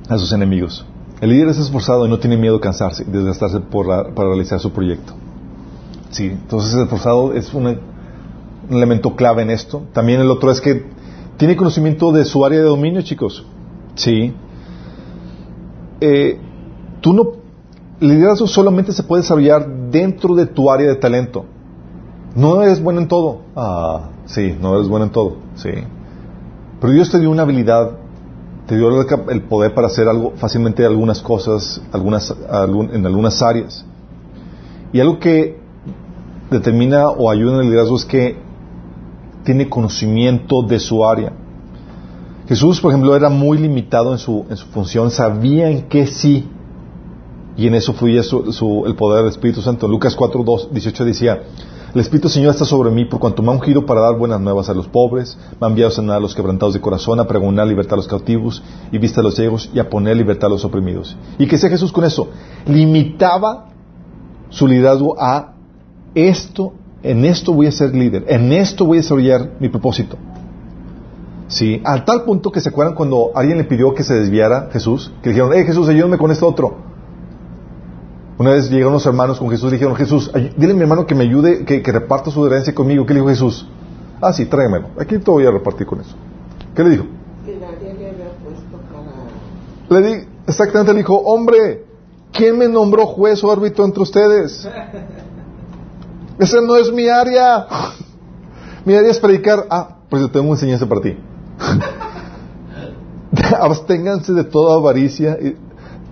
a sus enemigos. El líder es esforzado y no tiene miedo a cansarse y desgastarse para realizar su proyecto. Sí, entonces esforzado es un elemento clave en esto. También el otro es que tiene conocimiento de su área de dominio, chicos. Sí, eh, tú no, el liderazgo solamente se puede desarrollar dentro de tu área de talento. No eres bueno en todo. Ah, sí, no eres bueno en todo, sí. Pero Dios te dio una habilidad, te dio el poder para hacer algo fácilmente algunas cosas, algunas, en algunas áreas. Y algo que determina o ayuda en el liderazgo es que tiene conocimiento de su área. Jesús, por ejemplo, era muy limitado en su, en su función, sabía en qué sí, y en eso fluía su, el poder del Espíritu Santo. Lucas 4, 18 decía, el Espíritu Señor está sobre mí por cuanto me ha ungido para dar buenas nuevas a los pobres, me ha enviado a sanar a los quebrantados de corazón, a pregonar libertad a los cautivos y vista a los ciegos y a poner libertad a los oprimidos. ¿Y qué hacía Jesús con eso? Limitaba su liderazgo a esto, en esto voy a ser líder, en esto voy a desarrollar mi propósito. Sí, al tal punto que se acuerdan cuando alguien le pidió que se desviara Jesús, que le dijeron, hey Jesús, ayúdame con esto otro. Una vez llegaron los hermanos con Jesús y dijeron, Jesús, dile a mi hermano que me ayude, que, reparta su herencia conmigo. ¿Qué le dijo Jesús? Ah, sí, tráemelo. Aquí te voy a repartir con eso. ¿Qué le dijo? Que nadie le había puesto para... Le di, exactamente le dijo, hombre, ¿quién me nombró juez o árbitro entre ustedes? Esa no es mi área. mi área es predicar. Ah, pues yo tengo una enseñanza para ti. Absténganse de toda avaricia.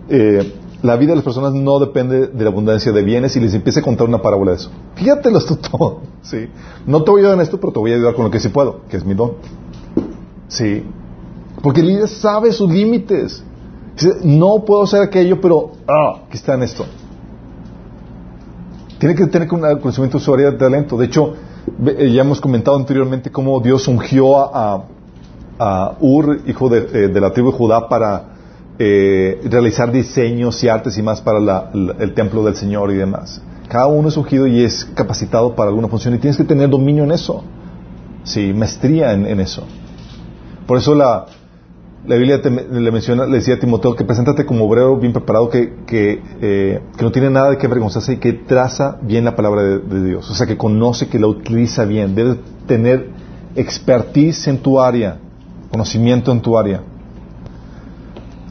Eh, la vida de las personas no depende de la abundancia de bienes y les empiece a contar una parábola de eso. Fíjatelo esto todo. ¿sí? No te voy a ayudar en esto, pero te voy a ayudar con lo que sí puedo, que es mi don. ¿Sí? Porque el líder sabe sus límites. no puedo hacer aquello, pero ah, aquí está en esto. Tiene que tener un conocimiento de de talento. De hecho, eh, ya hemos comentado anteriormente cómo Dios ungió a Ur, hijo de, eh, de la tribu de Judá, para eh, realizar diseños y artes y más para la- el templo del Señor y demás. Cada uno es ungido y es capacitado para alguna función y tienes que tener dominio en eso. Sí, maestría en, eso. Por eso la, la Biblia te- le menciona, le decía a Timoteo que preséntate como obrero bien preparado, que, que, eh, que no tiene nada de qué avergonzarse y que traza bien la palabra de, de Dios. O sea, que conoce, que la utiliza bien. Debes tener expertise en tu área, conocimiento en tu área.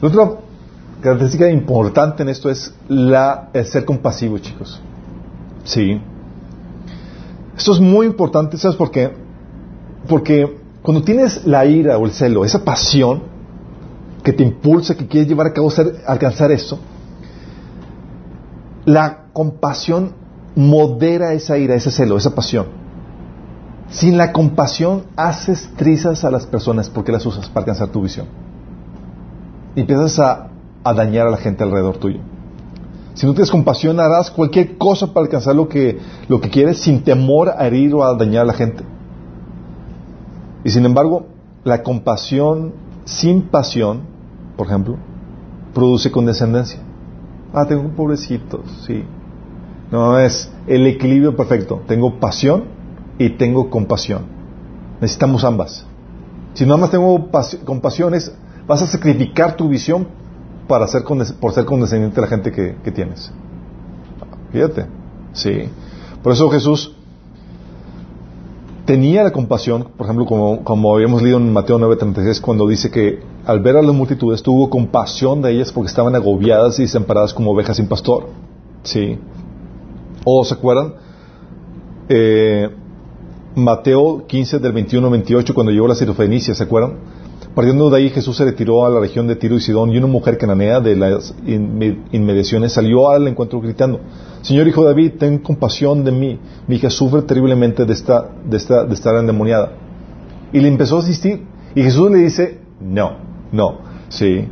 La otra característica importante en esto es el ser compasivo, chicos. Sí. Esto es muy importante, ¿sabes por qué? Porque cuando tienes la ira o el celo, esa pasión que te impulsa, que quieres llevar a cabo, alcanzar eso, la compasión modera esa ira, ese celo, esa pasión. Sin la compasión haces trizas a las personas porque las usas para alcanzar tu visión. Y empiezas a, a dañar a la gente alrededor tuyo. Si no tienes compasión, harás cualquier cosa para alcanzar lo que, lo que quieres sin temor a herir o a dañar a la gente. Y sin embargo, la compasión sin pasión, por ejemplo, produce condescendencia. Ah, tengo un pobrecito, sí. No, es el equilibrio perfecto. Tengo pasión y tengo compasión. Necesitamos ambas. Si nada más tengo pas- compasión, es- vas a sacrificar tu visión para ser por ser condescendiente a la gente que, que tienes. Fíjate. Sí. Por eso Jesús tenía la compasión, por ejemplo, como, como habíamos leído en Mateo 9:36, cuando dice que al ver a las multitudes tuvo compasión de ellas porque estaban agobiadas y desamparadas como ovejas sin pastor. Sí. ¿O se acuerdan? Eh, Mateo 15 del 21 al 28, cuando llegó la Sirofenicia, ¿se acuerdan? Partiendo de ahí, Jesús se retiró a la región de Tiro y Sidón y una mujer cananea de las inme- inmediaciones salió al encuentro gritando, Señor hijo de David, ten compasión de mí, mi hija sufre terriblemente de, esta, de estar endemoniada. Y le empezó a asistir y Jesús le dice, no, no, sí.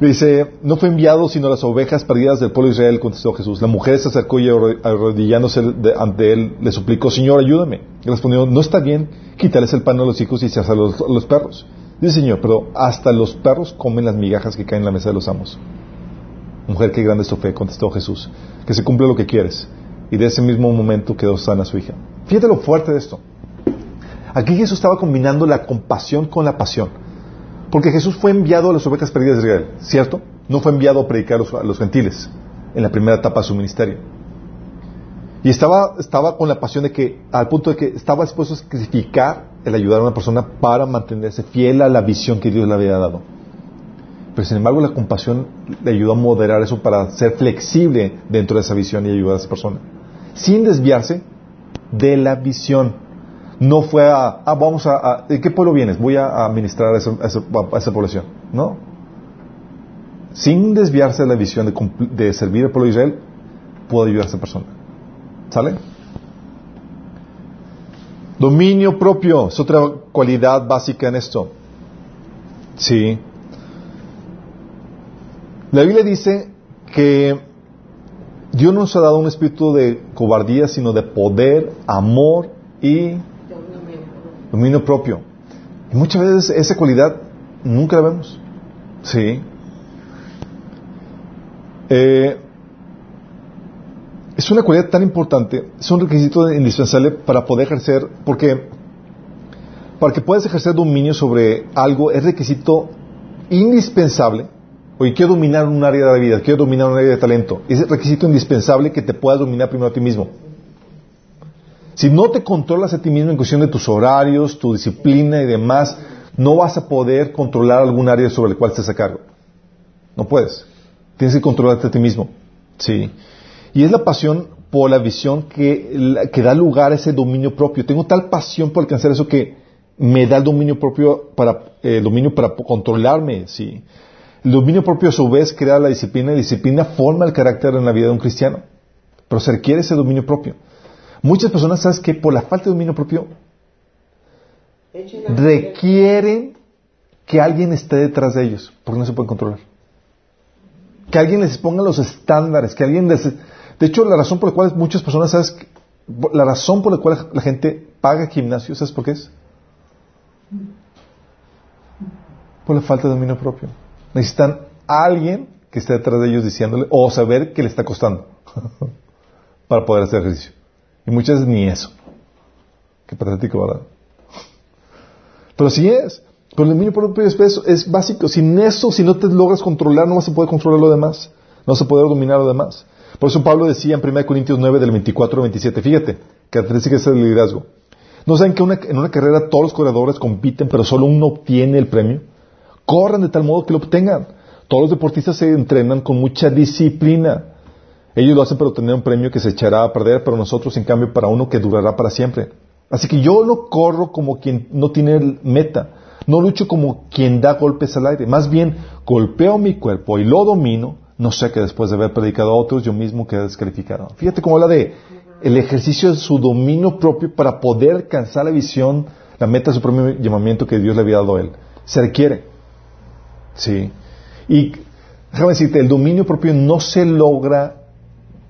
Dice, no fue enviado sino las ovejas perdidas del pueblo de Israel, contestó Jesús. La mujer se acercó y arro- arrodillándose ante él le suplicó, Señor, ayúdame. Y respondió, no está bien quitarles el pan a los hijos y echarse a los, a los perros. Dice Señor, pero hasta los perros comen las migajas que caen en la mesa de los amos. Mujer, qué grande es tu fe, contestó Jesús. Que se cumple lo que quieres. Y de ese mismo momento quedó sana su hija. Fíjate lo fuerte de esto. Aquí Jesús estaba combinando la compasión con la pasión. Porque Jesús fue enviado a las ovejas perdidas de Israel, ¿cierto? No fue enviado a predicar a los, a los gentiles en la primera etapa de su ministerio. Y estaba, estaba con la pasión de que, al punto de que estaba dispuesto a sacrificar el ayudar a una persona para mantenerse fiel a la visión que Dios le había dado. Pero sin embargo la compasión le ayudó a moderar eso para ser flexible dentro de esa visión y ayudar a esa persona. Sin desviarse de la visión. No fue a, ah, vamos a, ¿de qué pueblo vienes? Voy a, a ministrar a esa, población. No. Sin desviarse de la visión de, de servir al pueblo de Israel, puedo ayudar a esa persona. ¿Sale? Dominio propio es otra cualidad básica en esto. Sí. La Biblia dice que Dios no nos ha dado un espíritu de cobardía, sino de poder, amor y dominio propio. Y muchas veces esa cualidad nunca la vemos. Sí. Eh, es una cualidad tan importante, es un requisito indispensable para poder ejercer, porque para que puedas ejercer dominio sobre algo es requisito indispensable. Oye, quiero dominar un área de la vida, quiero dominar un área de talento. Es requisito indispensable que te puedas dominar primero a ti mismo. Si no te controlas a ti mismo en cuestión de tus horarios, tu disciplina y demás, no vas a poder controlar algún área sobre el cual estés a cargo. No puedes. Tienes que controlarte a ti mismo. Sí. Y es la pasión por la visión que, la- que da lugar a ese dominio propio. Tengo tal pasión por alcanzar eso que me da el dominio propio para, eh, dominio para controlarme. Sí. El dominio propio a su vez crea la disciplina y la disciplina forma el carácter en la vida de un cristiano. Pero se requiere ese dominio propio. Muchas personas, ¿sabes que Por la falta de dominio propio, requieren que alguien esté detrás de ellos, porque no se pueden controlar. Que alguien les ponga los estándares, que alguien les... De hecho, la razón por la cual muchas personas, ¿sabes? La razón por la cual la gente paga gimnasio, ¿sabes por qué es? Por la falta de dominio propio. Necesitan a alguien que esté detrás de ellos diciéndole o saber que le está costando para poder hacer ejercicio. Y muchas veces ni eso. Qué patético, ¿verdad? Pero sí es. Pero el dominio propio es, es básico. Sin eso, si no te logras controlar, no vas a poder controlar lo demás. No vas a poder dominar lo demás. Por eso Pablo decía en 1 Corintios 9 del 24 al 27, fíjate, características del liderazgo. ¿No saben que en una carrera todos los corredores compiten, pero solo uno obtiene el premio? Corran de tal modo que lo obtengan. Todos los deportistas se entrenan con mucha disciplina. Ellos lo hacen para obtener un premio que se echará a perder, pero nosotros, en cambio, para uno que durará para siempre. Así que yo no corro como quien no tiene meta. No lucho como quien da golpes al aire. Más bien, golpeo mi cuerpo y lo domino. No sé que después de haber predicado a otros, yo mismo quede descalificado. Fíjate cómo habla de el ejercicio de su dominio propio para poder alcanzar la visión, la meta de su propio llamamiento que Dios le había dado a él. Se requiere. Sí. Y déjame decirte, el dominio propio no se logra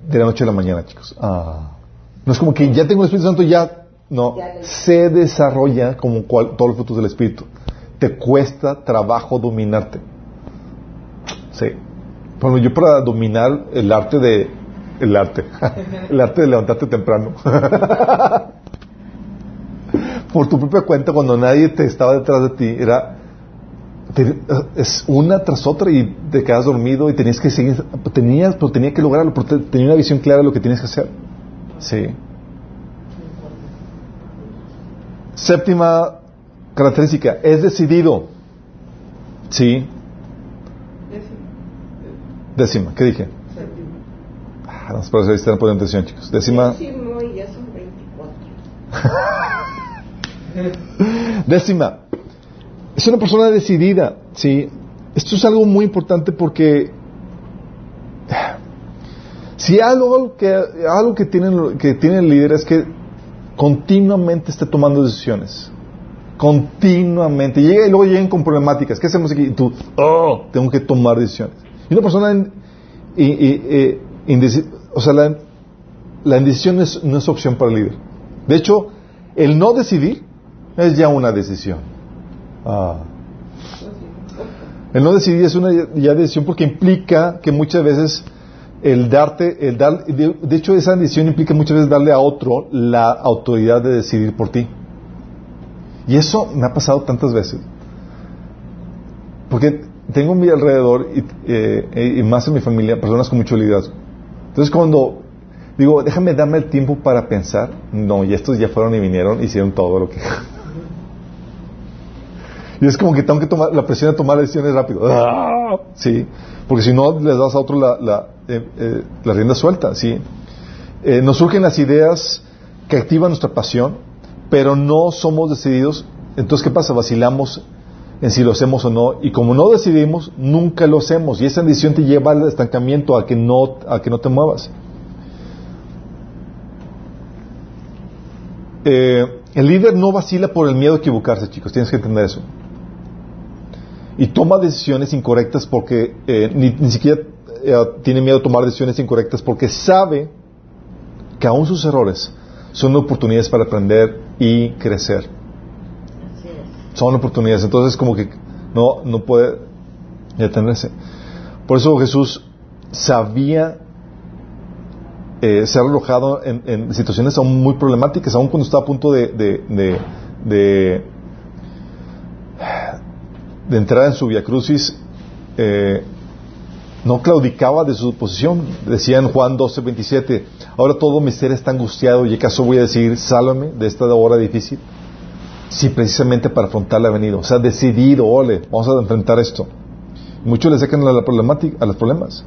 de la noche a la mañana, chicos. Ah. No es como que ya tengo el Espíritu Santo, ya. No. Se desarrolla como todos los frutos del Espíritu. Te cuesta trabajo dominarte. Sí. Bueno, yo para dominar el arte de. El arte. el arte de levantarte temprano. Por tu propia cuenta, cuando nadie te estaba detrás de ti, era es una tras otra y te quedas dormido y tenías que seguir, tenías, pero tenía que lograrlo, porque tenía una visión clara de lo que tienes que hacer. Sí. Séptima característica, es decidido. Sí. Décima, ¿qué dije? Séptima. Ah, no, para estar poniendo atención, chicos. Décima. Décimo y ya son 24. Décima es una persona decidida, ¿sí? Esto es algo muy importante porque si algo que, algo que tienen, que tiene el líder es que continuamente esté tomando decisiones. Continuamente. Llega y luego llegan con problemáticas. ¿Qué hacemos aquí? Y tú, oh, tengo que tomar decisiones. Y una persona, eh, o sea, la indecisión no es opción para el líder. De hecho, el no decidir es ya una decisión. Ah. El no decidir es una decisión porque implica que muchas veces el darte, el dar, de, hecho esa decisión implica muchas veces darle a otro la autoridad de decidir por ti. Y eso me ha pasado tantas veces. Porque tengo a mi alrededor y, eh, y más en mi familia personas con mucho liderazgo. Entonces cuando digo, déjame darme el tiempo para pensar, no, y estos ya fueron y vinieron, hicieron todo lo que y es como que tengo que tomar la presión de tomar decisiones rápido. ¡Ah! Sí, porque si no les das a otro la, la, eh, eh, rienda suelta. Sí, eh, nos surgen las ideas que activan nuestra pasión, pero no somos decididos. Entonces, ¿qué pasa? Vacilamos en si lo hacemos o no. Y como no decidimos, nunca lo hacemos. Y esa decisión te lleva al estancamiento, a que no, a que no te muevas. el líder no vacila por el miedo a equivocarse, chicos. Tienes que entender eso y toma decisiones incorrectas porque eh, ni, siquiera eh, tiene miedo a tomar decisiones incorrectas porque sabe que aún sus errores son oportunidades para aprender y crecer. Son oportunidades. Entonces como que no, no puede detenerse. Por eso Jesús sabía eh, ser alojado en, situaciones aún muy problemáticas, aún cuando estaba a punto de, de de entrar en su Via Crucis, eh, no claudicaba de su posición. Decía en Juan 12, 27, ahora todo mi ser está angustiado y acaso voy a decir, sálvame de esta hora difícil. Sí, precisamente para afrontar la venida. O sea, decidido, ole, vamos a enfrentar esto. Muchos le sacan a, la problemática, a los problemas.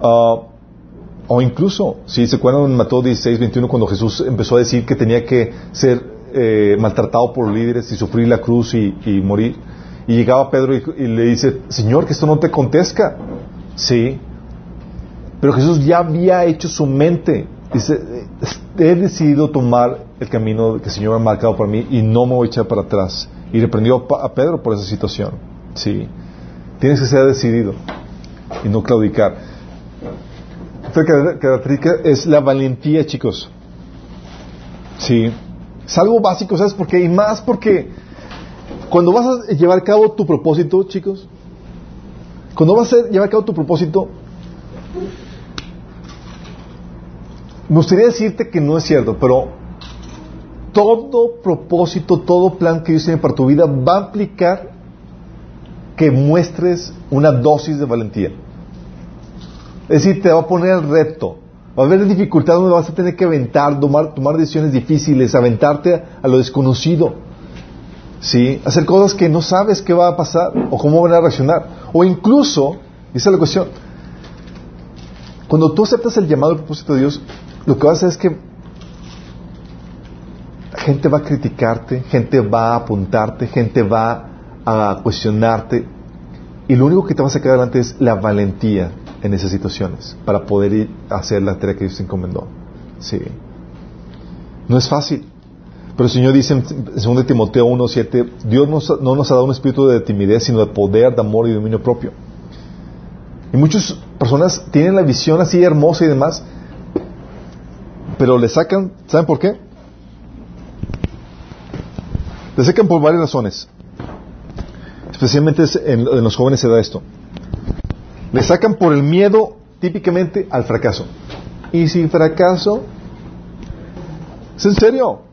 Ah, o incluso, si se acuerdan en Mateo 16, 21, cuando Jesús empezó a decir que tenía que ser eh, maltratado por líderes y sufrir la cruz y morir y llegaba Pedro y, le dice, Señor, que esto no te contesta. Sí. Pero Jesús ya había hecho su mente. Dice, he decidido tomar el camino que el Señor ha marcado para mí y no me voy a echar para atrás. Y reprendió a Pedro por esa situación. Sí. Tienes que ser decidido y no claudicar. Otra característica es la valentía, chicos. Sí. Es algo básico, ¿sabes por qué? Y más porque cuando vas a llevar a cabo tu propósito, chicos, cuando vas a llevar a cabo tu propósito, me gustaría decirte que no es cierto, pero todo propósito, todo plan que Dios tiene para tu vida va a implicar que muestres una dosis de valentía. Es decir, te va a poner el reto. Va a haber dificultades donde vas a tener que aventar, tomar, tomar decisiones difíciles, aventarte a, lo desconocido. ¿Sí? Hacer cosas que no sabes qué va a pasar o cómo van a reaccionar. O incluso, esa es la cuestión, cuando tú aceptas el llamado del propósito de Dios, lo que vas a hacer es que gente va a criticarte, gente va a apuntarte, gente va a cuestionarte. Y lo único que te va a sacar adelante es la valentía en esas situaciones para poder ir a hacer la tarea que Dios te encomendó. Sí. No es fácil. Pero el Señor dice en 2 Timoteo 1.7, Dios no nos ha dado un espíritu de timidez, sino de poder, de amor y dominio propio. Y muchas personas tienen la visión así hermosa y demás, pero le sacan, ¿saben por qué? Le sacan por varias razones. Especialmente en, los jóvenes se da esto. Le sacan por el miedo típicamente al fracaso. Y si fracaso, ¿es en serio?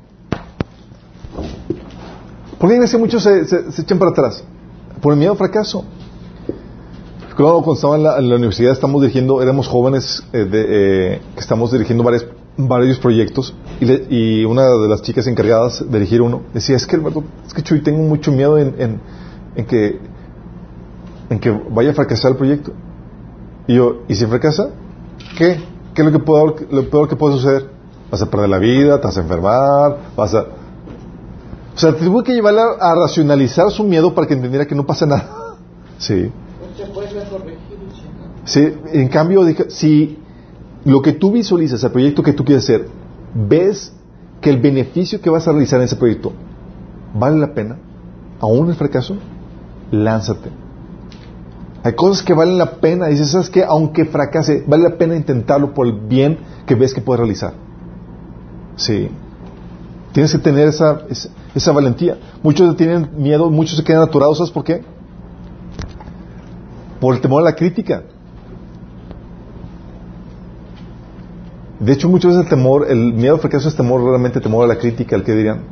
¿Por qué que muchos se, se, echan para atrás? Por el miedo al fracaso. Cuando estaba en la, universidad, estamos dirigiendo, éramos jóvenes eh, eh, que estamos dirigiendo varios, varios proyectos y, una de las chicas encargadas de dirigir uno decía, es que es que Chuy, tengo mucho miedo en, en, que en que vaya a fracasar el proyecto. Y yo, ¿y si fracasa? ¿Qué? ¿Qué es lo, que puedo, lo peor que puede suceder? Vas a perder la vida, te vas a enfermar, vas a... O sea, tuve que llevarla a racionalizar su miedo para que entendiera que no pasa nada. Sí. Sí, en cambio, si lo que tú visualizas, el proyecto que tú quieres hacer, ves que el beneficio que vas a realizar en ese proyecto vale la pena, aún el fracaso, lánzate. Hay cosas que valen la pena. Dices, ¿sabes qué? Aunque fracase, vale la pena intentarlo por el bien que ves que puedes realizar. Sí. Tienes que tener esa, valentía. Muchos tienen miedo, muchos se quedan aturados. ¿Sabes por qué? Por el temor a la crítica. De hecho, muchas veces el temor, el miedo fracaso es temor, realmente temor a la crítica, al que dirían.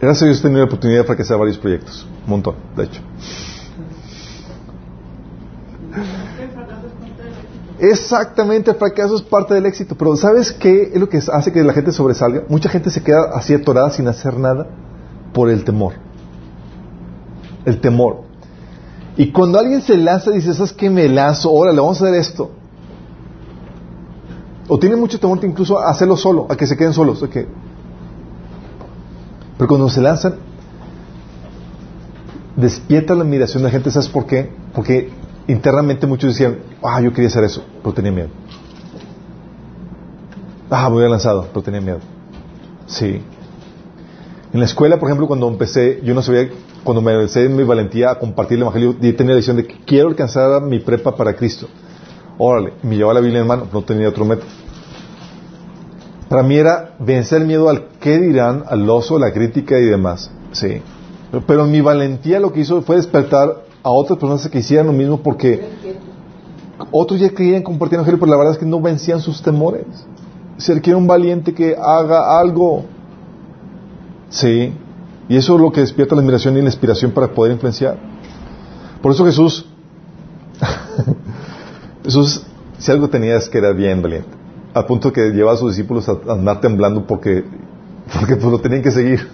Gracias a Dios he tenido la oportunidad de fracasar varios proyectos. Un montón, de hecho. Exactamente, el fracaso es parte del éxito. Pero ¿sabes qué es lo que hace que la gente sobresalga? Mucha gente se queda así atorada sin hacer nada por el temor. El temor. Y cuando alguien se lanza, dice, ¿sabes qué? Me lanzo, órale, vamos a hacer esto. O tiene mucho temor incluso a hacerlo solo, a que se queden solos. que pero cuando se lanzan, despierta la admiración de la gente. ¿Sabes por qué? Porque internamente muchos decían, ah, yo quería hacer eso, pero tenía miedo. Ah, me hubiera lanzado, pero tenía miedo. Sí. En la escuela, por ejemplo, cuando empecé, yo no sabía, cuando me empecé en mi valentía a compartir el Evangelio, yo tenía la decisión de que quiero alcanzar mi prepa para Cristo. Órale, me llevaba la Biblia en mano, no tenía otro método. Para mí era vencer el miedo al qué dirán, al oso, la crítica y demás. Sí. Pero mi valentía lo que hizo fue despertar a otras personas que hicieran lo mismo porque otros ya querían compartir el evangelio, pero la verdad es que no vencían sus temores. Se requiere un valiente que haga algo. Sí. Y eso es lo que despierta la admiración y la inspiración para poder influenciar. Por eso Jesús, Jesús, si algo tenía es que era bien valiente al punto que lleva a sus discípulos a andar temblando porque, porque pues lo tenían que seguir.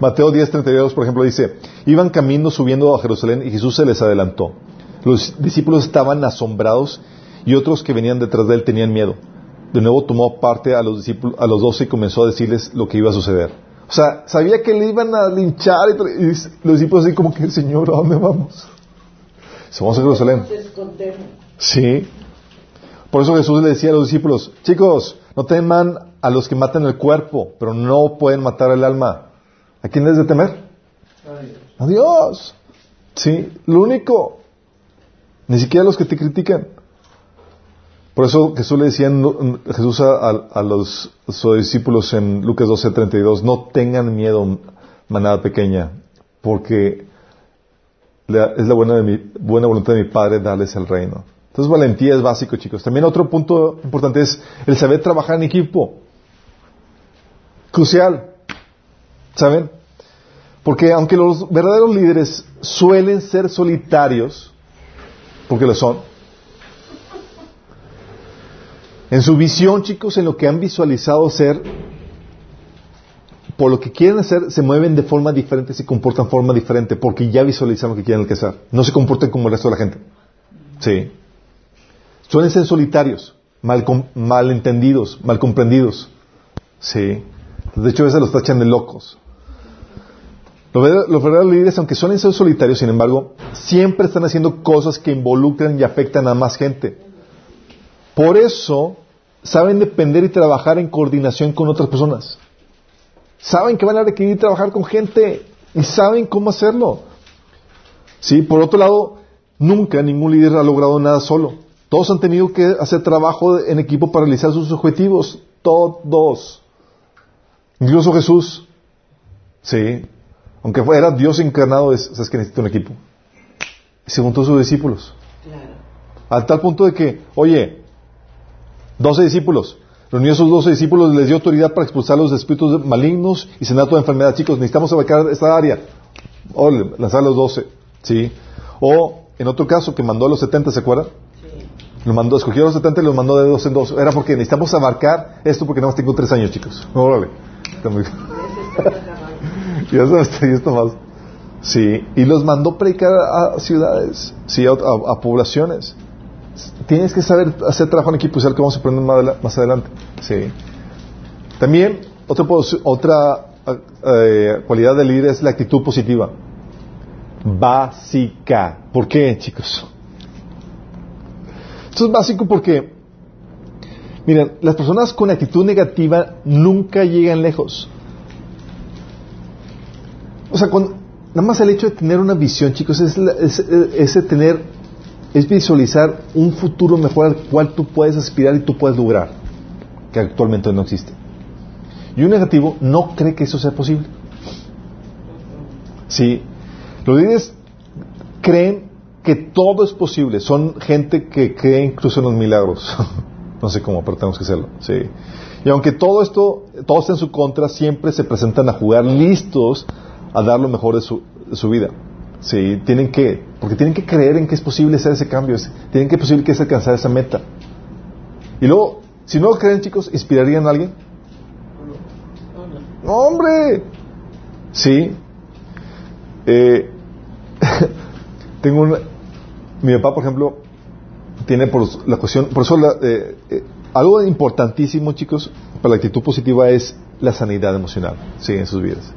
Mateo 10:32, por ejemplo, dice, iban camino subiendo a Jerusalén y Jesús se les adelantó. Los discípulos estaban asombrados y otros que venían detrás de él tenían miedo. De nuevo tomó parte a los discípulos, a los doce y comenzó a decirles lo que iba a suceder. O sea, sabía que le iban a linchar y, los discípulos así como que, Señor, ¿a dónde vamos? Vamos a Jerusalén. Sí. Por eso Jesús le decía a los discípulos, chicos, no teman a los que matan el cuerpo, pero no pueden matar el alma. ¿A quién debes de temer? A Dios. Sí, lo único. Ni siquiera a los que te critican. Por eso Jesús le decía Jesús a, los sus discípulos en Lucas 12, 32, no tengan miedo, manada pequeña, porque es la buena, de mi, buena voluntad de mi Padre darles el reino. Entonces valentía es básico, chicos. También otro punto importante es el saber trabajar en equipo. Crucial. ¿Saben? Porque aunque los verdaderos líderes suelen ser solitarios, porque lo son, en su visión, chicos, en lo que han visualizado ser, por lo que quieren hacer, se mueven de forma diferente, se comportan de forma diferente, porque ya visualizaron que quieren alcanzar. No se comportan como el resto de la gente. Sí. Suelen ser solitarios, mal, malentendidos, mal comprendidos. Sí. De hecho, a veces los tachan de locos. Los verdaderos líderes, aunque suelen ser solitarios, sin embargo, siempre están haciendo cosas que involucran y afectan a más gente. Por eso, saben depender y trabajar en coordinación con otras personas. Saben que van a requerir trabajar con gente y saben cómo hacerlo. Sí, por otro lado, nunca ningún líder ha logrado nada solo. Todos han tenido que hacer trabajo en equipo para realizar sus objetivos. Todos. Incluso Jesús. Sí. Aunque fuera Dios encarnado, es, que necesita un equipo. Y se juntó a sus discípulos. Claro. Al tal punto de que, oye, doce discípulos. Reunió a sus doce discípulos, les dio autoridad para expulsar los espíritus malignos y sanar toda enfermedad. Chicos, necesitamos abarcar esta área. O lanzar a los doce. ¿Sí? O, en otro caso, que mandó a los setenta, ¿se acuerdan? Lo mandó, escogió los 70 y los mandó de dos en dos. Era porque necesitamos abarcar esto porque nada más tengo tres años, chicos. Órale. Y esto más. Sí. Y los mandó predicar a ciudades, sí, a, poblaciones. Tienes que saber hacer trabajo en equipo, y saber que vamos a aprender más, adelante. Sí. También, otra, otra eh, cualidad del líder es la actitud positiva. Básica. ¿Por qué, chicos? Esto es básico porque, miren, las personas con actitud negativa nunca llegan lejos. O sea, nada más el hecho de tener una visión, chicos, es, es, tener, es visualizar un futuro mejor al cual tú puedes aspirar y tú puedes lograr, que actualmente no existe. Y un negativo no cree que eso sea posible. Sí, los líderes creen que todo es posible. Son gente que cree incluso en los milagros. no sé cómo, pero tenemos que hacerlo. Sí. Y aunque todo esto, todo está en su contra, siempre se presentan a jugar listos a dar lo mejor de su, su vida. Sí, tienen que, porque tienen que creer en que es posible hacer ese cambio, tienen que posible que es alcanzar esa meta. Y luego, si no lo creen, chicos, ¿inspirarían a alguien? ¡No, hombre! Sí. Eh, tengo una, mi papá, por ejemplo, tiene por la cuestión, por eso eh, eh, algo importantísimo, chicos, para la actitud positiva es la sanidad emocional, sí, en sus vidas.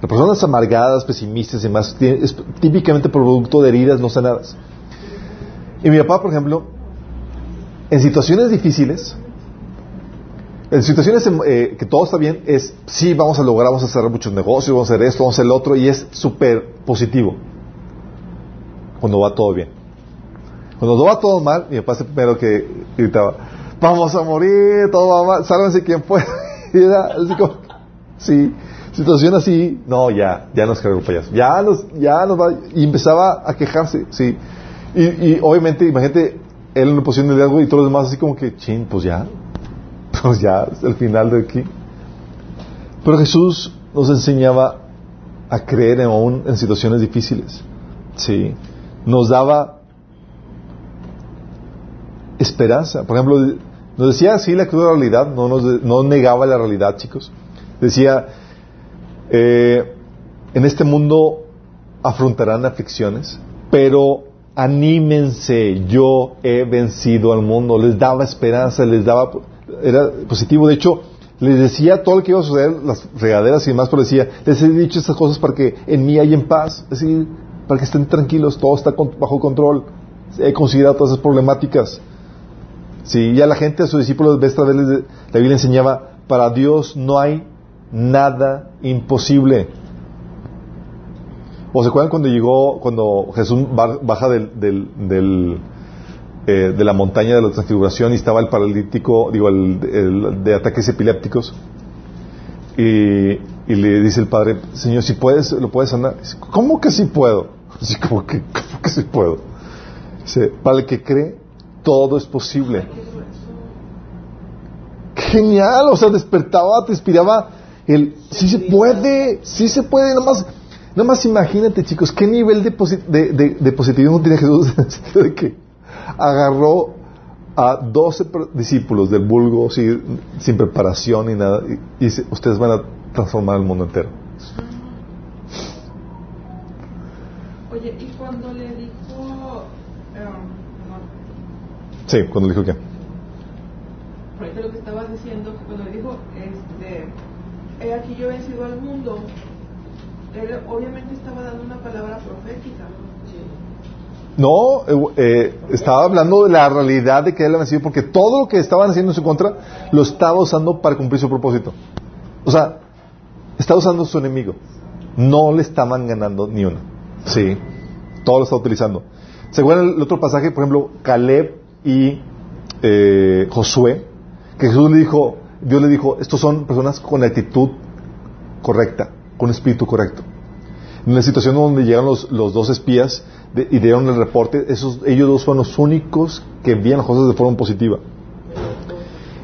Las personas amargadas, pesimistas y demás, es típicamente producto de heridas no sanadas. Y mi papá, por ejemplo, en situaciones difíciles, en situaciones eh, que todo está bien, es, sí, vamos a lograr, vamos a cerrar muchos negocios, vamos a hacer esto, vamos a hacer lo otro, y es súper positivo cuando va todo bien. Cuando va todo mal, mi papá es el primero que gritaba, vamos a morir, todo va mal, sálvense quien pueda. así como, sí, situación así, no, ya, ya nos cargó el payaso, ya nos, ya nos va, y empezaba a quejarse, sí. Y, y obviamente, imagínate, él en una posición de algo y todos los demás así como que, chin, pues ya, pues ya, es el final de aquí. Pero Jesús nos enseñaba a creer aún en situaciones difíciles, sí. Nos daba esperanza. Por ejemplo, nos decía así la cruda realidad, no, nos, no negaba la realidad, chicos. Decía, eh, en este mundo afrontarán aflicciones, pero anímense, yo he vencido al mundo. Les daba esperanza, les daba, era positivo. De hecho, les decía todo lo que iba a suceder, las regaderas y demás, pero decía, les he dicho estas cosas para que en mí hay en paz, es decir, para que estén tranquilos, todo está bajo control. He considerado todas esas problemáticas. Sí, ya la gente, a sus discípulos, esta vez la Biblia enseñaba, para Dios no hay nada imposible. ¿O se acuerdan cuando llegó, cuando Jesús baja del, del, eh, de la montaña de la transfiguración y estaba el paralítico, digo, el, de ataques epilépticos. Y, le dice el padre, Señor, si puedes, lo puedes sanar. ¿Cómo que sí puedo? Así como que, ¿cómo que sí puedo? Dice, para el que cree, todo es posible. Genial, o sea, despertaba, te inspiraba el, sí se puede, sí se puede, nada más, nada más imagínate chicos, qué nivel de, de, de, positivismo tiene Jesús en el sentido de que agarró a 12 discípulos del vulgo sin, preparación ni nada y, dice, ustedes van a transformar el mundo entero. Oye, ¿y cuando le dijo... Sí, cuando le dijo qué? Ahorita lo que estabas diciendo, cuando le dijo, este, he aquí yo he vencido al mundo, él obviamente estaba dando una palabra profética. No, eh, eh, estaba hablando de la realidad de que él había vencido, porque todo lo que estaban haciendo en su contra lo estaba usando para cumplir su propósito. O sea, estaba usando su enemigo. No le estaban ganando ni una. Sí, todo lo está utilizando. Según el otro pasaje, por ejemplo, Caleb y eh, Josué, que Jesús le dijo, Dios le dijo, estos son personas con la actitud correcta, con espíritu correcto. En la situación donde llegan los, los dos espías y dieron el reporte, esos, ellos dos fueron los únicos que vieron las cosas de forma positiva.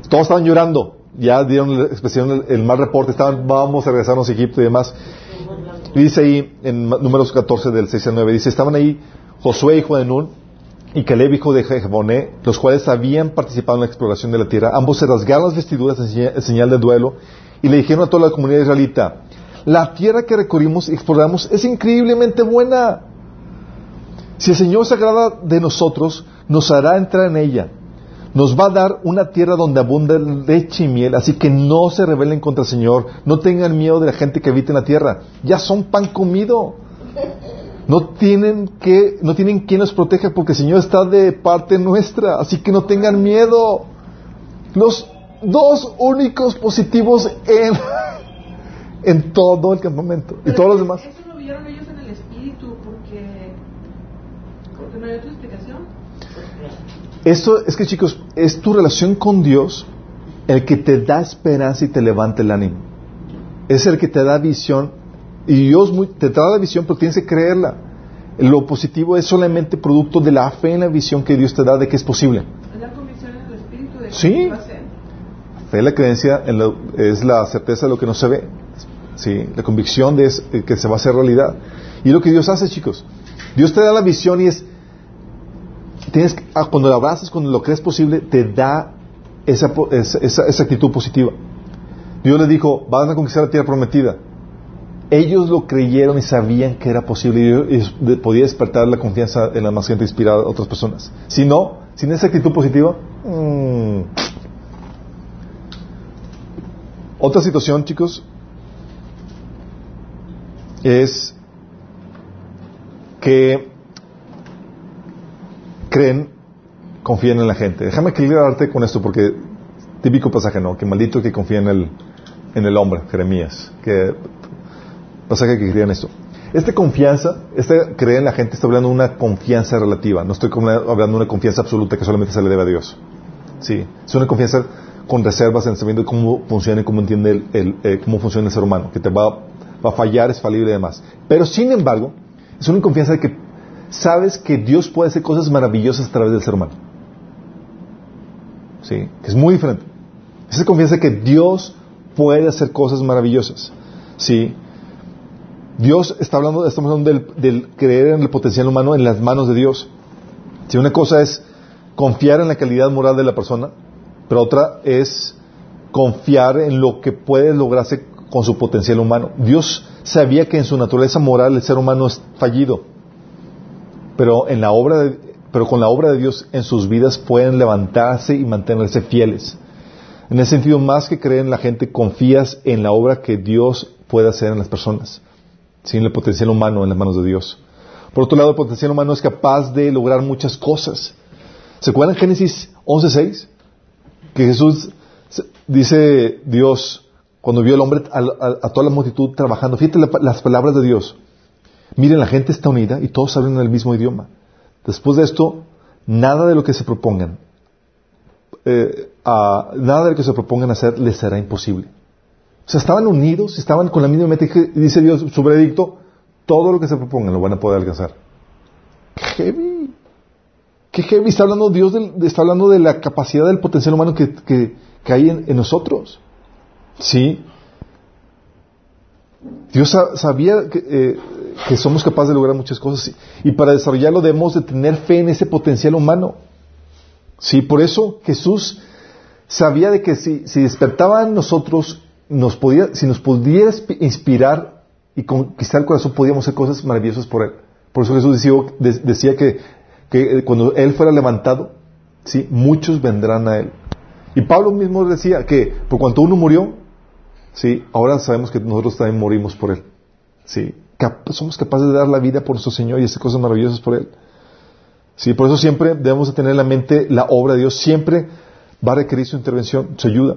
Todos estaban llorando, ya dieron expresión el, mal reporte, estaban, vamos a regresarnos a Egipto y demás. Y dice ahí, en números 14 del 6 al 9, dice, estaban ahí Josué, hijo de Nun, y Caleb, hijo de Jeboné, los cuales habían participado en la exploración de la tierra. Ambos se rasgaron las vestiduras en señal de duelo y le dijeron a toda la comunidad israelita, la tierra que recorrimos y exploramos es increíblemente buena. Si el Señor se agrada de nosotros, nos hará entrar en ella. Nos va a dar una tierra donde abunda leche y miel, así que no se rebelen contra el Señor, no tengan miedo de la gente que habita en la tierra. Ya son pan comido. No tienen que, no tienen quien los proteja porque el Señor está de parte nuestra, así que no tengan miedo. Los dos únicos positivos en, en todo el campamento y todos los demás. Eso lo vieron ellos en el espíritu porque, porque no hay otra explicación. Esto es que chicos, es tu relación con Dios el que te da esperanza y te levanta el ánimo. Es el que te da visión y Dios te da la visión, pero tienes que creerla. Lo positivo es solamente producto de la fe en la visión que Dios te da de que es posible. la convicción en el espíritu de que sí. va a ser. Fe, la creencia es la certeza de lo que no se ve. Sí, la convicción de que se va a hacer realidad. Y lo que Dios hace, chicos. Dios te da la visión y es tienes ah, cuando lo abrazas, cuando lo crees posible, te da esa, esa, esa actitud positiva. Dios le dijo, van a conquistar la tierra prometida ellos lo creyeron y sabían que era posible y, podía despertar la confianza en la más gente inspirada a otras personas. Si no, sin esa actitud positiva, mm. otra situación, chicos, es que creen, confían en la gente. Déjame equilibrarte con esto porque típico pasaje, ¿no? Que maldito que confía en el, en el hombre, Jeremías, que pasaje que crean esto. Esta confianza, esta creer en la gente, está hablando de una confianza relativa. No estoy hablando de una confianza absoluta que solamente se le debe a Dios. Sí, es una confianza con reservas en sabiendo cómo funciona y cómo entiende el, eh, cómo funciona el ser humano, que te va, va, a fallar, es falible y demás. Pero sin embargo, es una confianza de que sabes que Dios puede hacer cosas maravillosas a través del ser humano. Sí, que es muy diferente. Esa confianza de que Dios puede hacer cosas maravillosas. Sí, Dios está hablando, estamos hablando del, creer en el potencial humano en las manos de Dios. Si una cosa es confiar en la calidad moral de la persona, pero otra es confiar en lo que puede lograrse con su potencial humano. Dios sabía que en su naturaleza moral el ser humano es fallido, pero en la obra pero con la obra de Dios en sus vidas pueden levantarse y mantenerse fieles. En ese sentido, más que creer en la gente, confías en la obra que Dios puede hacer en las personas sin el potencial humano en las manos de Dios. Por otro lado, el potencial humano es capaz de lograr muchas cosas. ¿Se acuerdan Génesis 11.6? Que Jesús dice Dios, cuando vio al hombre, a, toda la multitud trabajando, fíjate las palabras de Dios. Miren, la gente está unida y todos hablan el mismo idioma. Después de esto, nada de lo que se propongan, eh, nada de lo que se propongan hacer les será imposible. O sea, estaban unidos, estaban con la misma meta. Y dice Dios, su veredicto, todo lo que se propongan lo van a poder alcanzar. ¡Qué heavy! ¡Qué heavy! Está hablando Dios, de, está hablando de la capacidad del potencial humano que, que, hay en, nosotros. ¿Sí? Dios sabía que, eh, que, somos capaces de lograr muchas cosas y para desarrollarlo debemos de tener fe en ese potencial humano. Sí, por eso Jesús sabía de que si, si despertaba nosotros nos podía, si nos pudiera inspirar y conquistar el corazón, podíamos hacer cosas maravillosas por Él. Por eso Jesús decía, decía que, que, cuando Él fuera levantado, ¿sí? muchos vendrán a Él. Y Pablo mismo decía que por cuanto uno murió, ¿sí? ahora sabemos que nosotros también morimos por Él. ¿sí? somos capaces de dar la vida por nuestro Señor y hacer cosas maravillosas por Él. ¿sí? Por eso siempre debemos de tener en la mente la obra de Dios. Siempre va a requerir su intervención, su ayuda.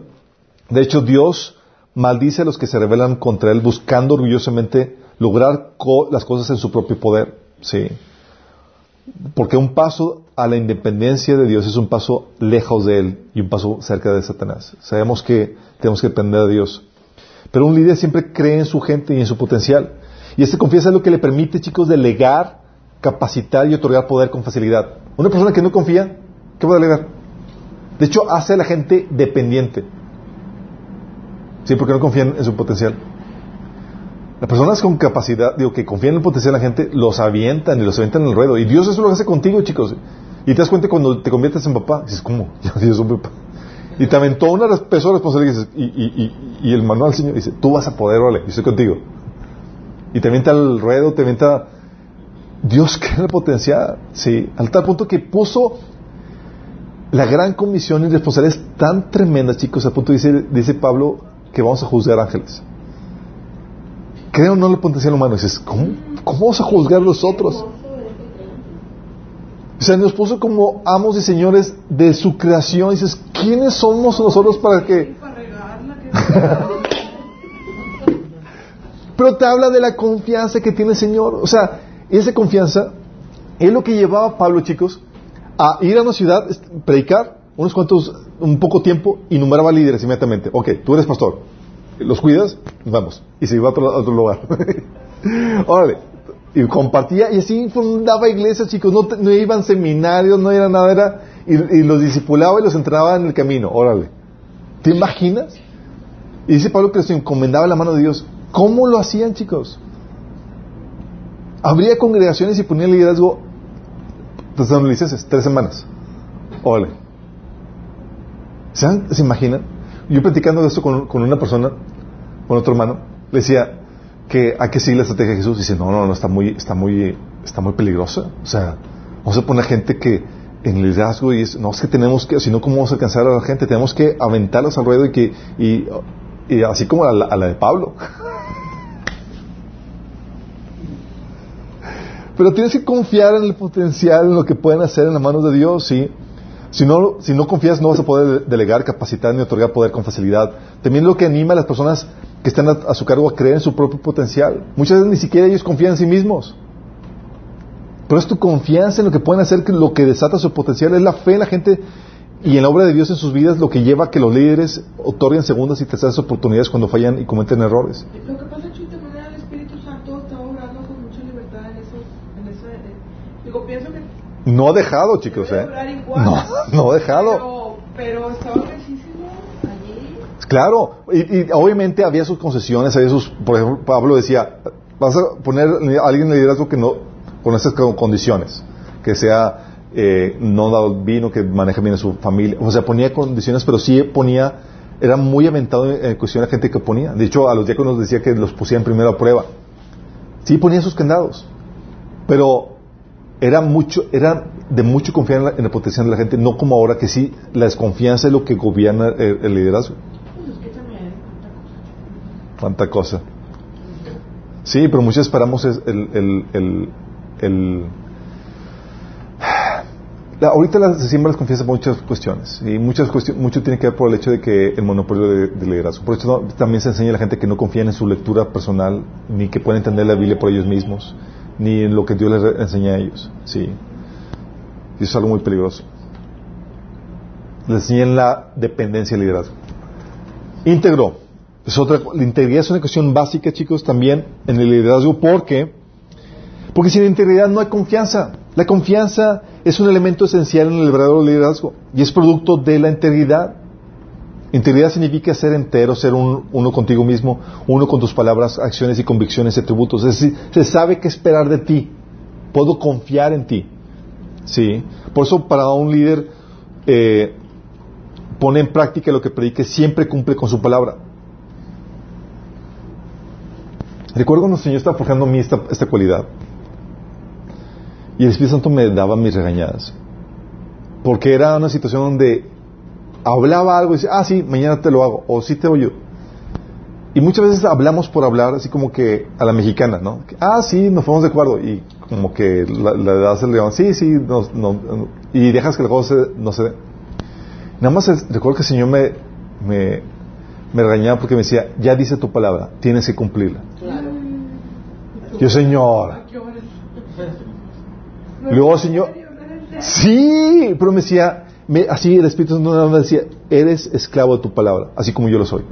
De hecho, Dios maldice a los que se rebelan contra él buscando orgullosamente lograr las cosas en su propio poder. Sí. Porque un paso a la independencia de Dios es un paso lejos de Él y un paso cerca de Satanás. Sabemos que tenemos que depender de Dios. Pero un líder siempre cree en su gente y en su potencial. Y este confianza es lo que le permite, chicos, delegar, capacitar y otorgar poder con facilidad. Una persona que no confía, ¿qué va a delegar? De hecho, hace a la gente dependiente. Sí, porque no confían en su potencial. Las personas con capacidad, digo, que confían en el potencial de la gente, los avientan y los avientan en el ruedo. Y Dios eso lo hace contigo, chicos. Y te das cuenta cuando te conviertes en papá, dices, ¿cómo? Dios es un papá. Y te aventó una peso responsabilidad y, y, y, el manual Señor dice, tú vas a poder, vale, yo estoy contigo. Y te avienta el ruedo, te avienta... Dios crea el potencial, sí, al tal punto que puso la gran comisión y responsabilidades tan tremendas, chicos, al punto dice, dice Pablo, que vamos a juzgar ángeles. Creo no el potencial humano. dices, ¿cómo, ¿cómo vamos a juzgar los otros? O sea, nos puso como amos y señores de su creación. dices, ¿quiénes somos nosotros para que... Pero te habla de la confianza que tiene el Señor. O sea, esa confianza es lo que llevaba a Pablo, chicos, a ir a una ciudad, predicar, unos cuantos, un poco tiempo y numeraba líderes inmediatamente. Ok, tú eres pastor, los cuidas, vamos. Y se iba a otro, lugar. Órale. Y compartía y así fundaba iglesias, chicos. No, no iban seminarios, no era nada, era. Y, los discipulaba y los entraba en el camino. Órale. ¿Te imaginas? Y dice Pablo que se encomendaba la mano de Dios. ¿Cómo lo hacían, chicos? Habría congregaciones y ponían liderazgo. Tres tres semanas. Órale. ¿Se, imaginan? Yo platicando de esto con, una persona, con otro hermano, le decía que hay que seguir la estrategia de Jesús. Y dice, no, no, no, está muy, está muy, está muy peligrosa. O sea, vamos a poner gente que en el liderazgo y es, no es que tenemos que, si no, ¿cómo vamos a alcanzar a la gente? Tenemos que aventarlos al ruedo y que, y, así como a la, a la de Pablo. Pero tienes que confiar en el potencial, en lo que pueden hacer en las manos de Dios, ¿sí? Si no, si no confías, no vas a poder delegar, capacitar ni otorgar poder con facilidad. También lo que anima a las personas que están a, su cargo a creer en su propio potencial. Muchas veces ni siquiera ellos confían en sí mismos. Pero es tu confianza en lo que pueden hacer, que lo que desata su potencial, es la fe en la gente y en la obra de Dios en sus vidas, lo que lleva a que los líderes otorguen segundas y terceras oportunidades cuando fallan y cometen errores. Lo que pasa, Chuy, también el Espíritu Santo está obrando con mucha libertad en eso. En eso eh, digo, pienso que no ha dejado, chicos, ¿eh? No, no ha dejado. Pero, allí. Claro, y, obviamente había sus concesiones, había sus, por ejemplo, Pablo decía, vas a poner a alguien en liderazgo que no, con esas condiciones, que sea eh, no dado vino, que maneje bien a su familia, o sea, ponía condiciones, pero sí ponía, era muy aventado en, cuestión a gente que ponía. De hecho, a los diáconos decía que los pusieran primero a prueba. Sí ponía sus candados, pero era mucho, era de mucho confiar en, la, potencial de la gente, no como ahora que sí, la desconfianza es lo que gobierna el, liderazgo. Cuánta cosa. Sí, pero muchos esperamos el, el, el, ahorita se siembra la confianza por muchas cuestiones y muchas cuestiones, mucho tiene que ver por el hecho de que el monopolio de, liderazgo. Por eso también se enseña a la gente que no confía en su lectura personal ni que puede entender la Biblia por ellos mismos ni en lo que Dios les enseña a ellos. Sí. Eso es algo muy peligroso. Les enseñan la dependencia del liderazgo. Íntegro. Es otra, la integridad es una cuestión básica, chicos, también en el liderazgo. ¿Por qué? Porque sin integridad no hay confianza. La confianza es un elemento esencial en el verdadero liderazgo y es producto de la integridad. Integridad significa ser entero, ser uno contigo mismo, uno con tus palabras, acciones y convicciones y atributos. Es decir, se sabe qué esperar de ti. Puedo confiar en ti. ¿Sí? Por eso para un líder eh, pone en práctica lo que predique, siempre cumple con su palabra. Recuerdo cuando el Señor estaba forjando a mí esta, esta cualidad. Y el Espíritu Santo me daba mis regañadas. Porque era una situación donde hablaba algo y decía, ah, sí, mañana te lo hago, o sí te oyo. Y muchas veces hablamos por hablar, así como que a la mexicana, ¿no? Ah, sí, nos ponemos de acuerdo. Y como que la, la edad se le llama, sí, sí, no, no, y dejas que el juego no se dé. Nada más recuerdo que el Señor me, me, me regañaba porque me decía, ya dice tu palabra, tienes que cumplirla. Claro. Yo, Señor. Luego, Señor, sí, pero me decía, me, así el Espíritu Santo me decía, eres esclavo de tu palabra, así como yo lo soy.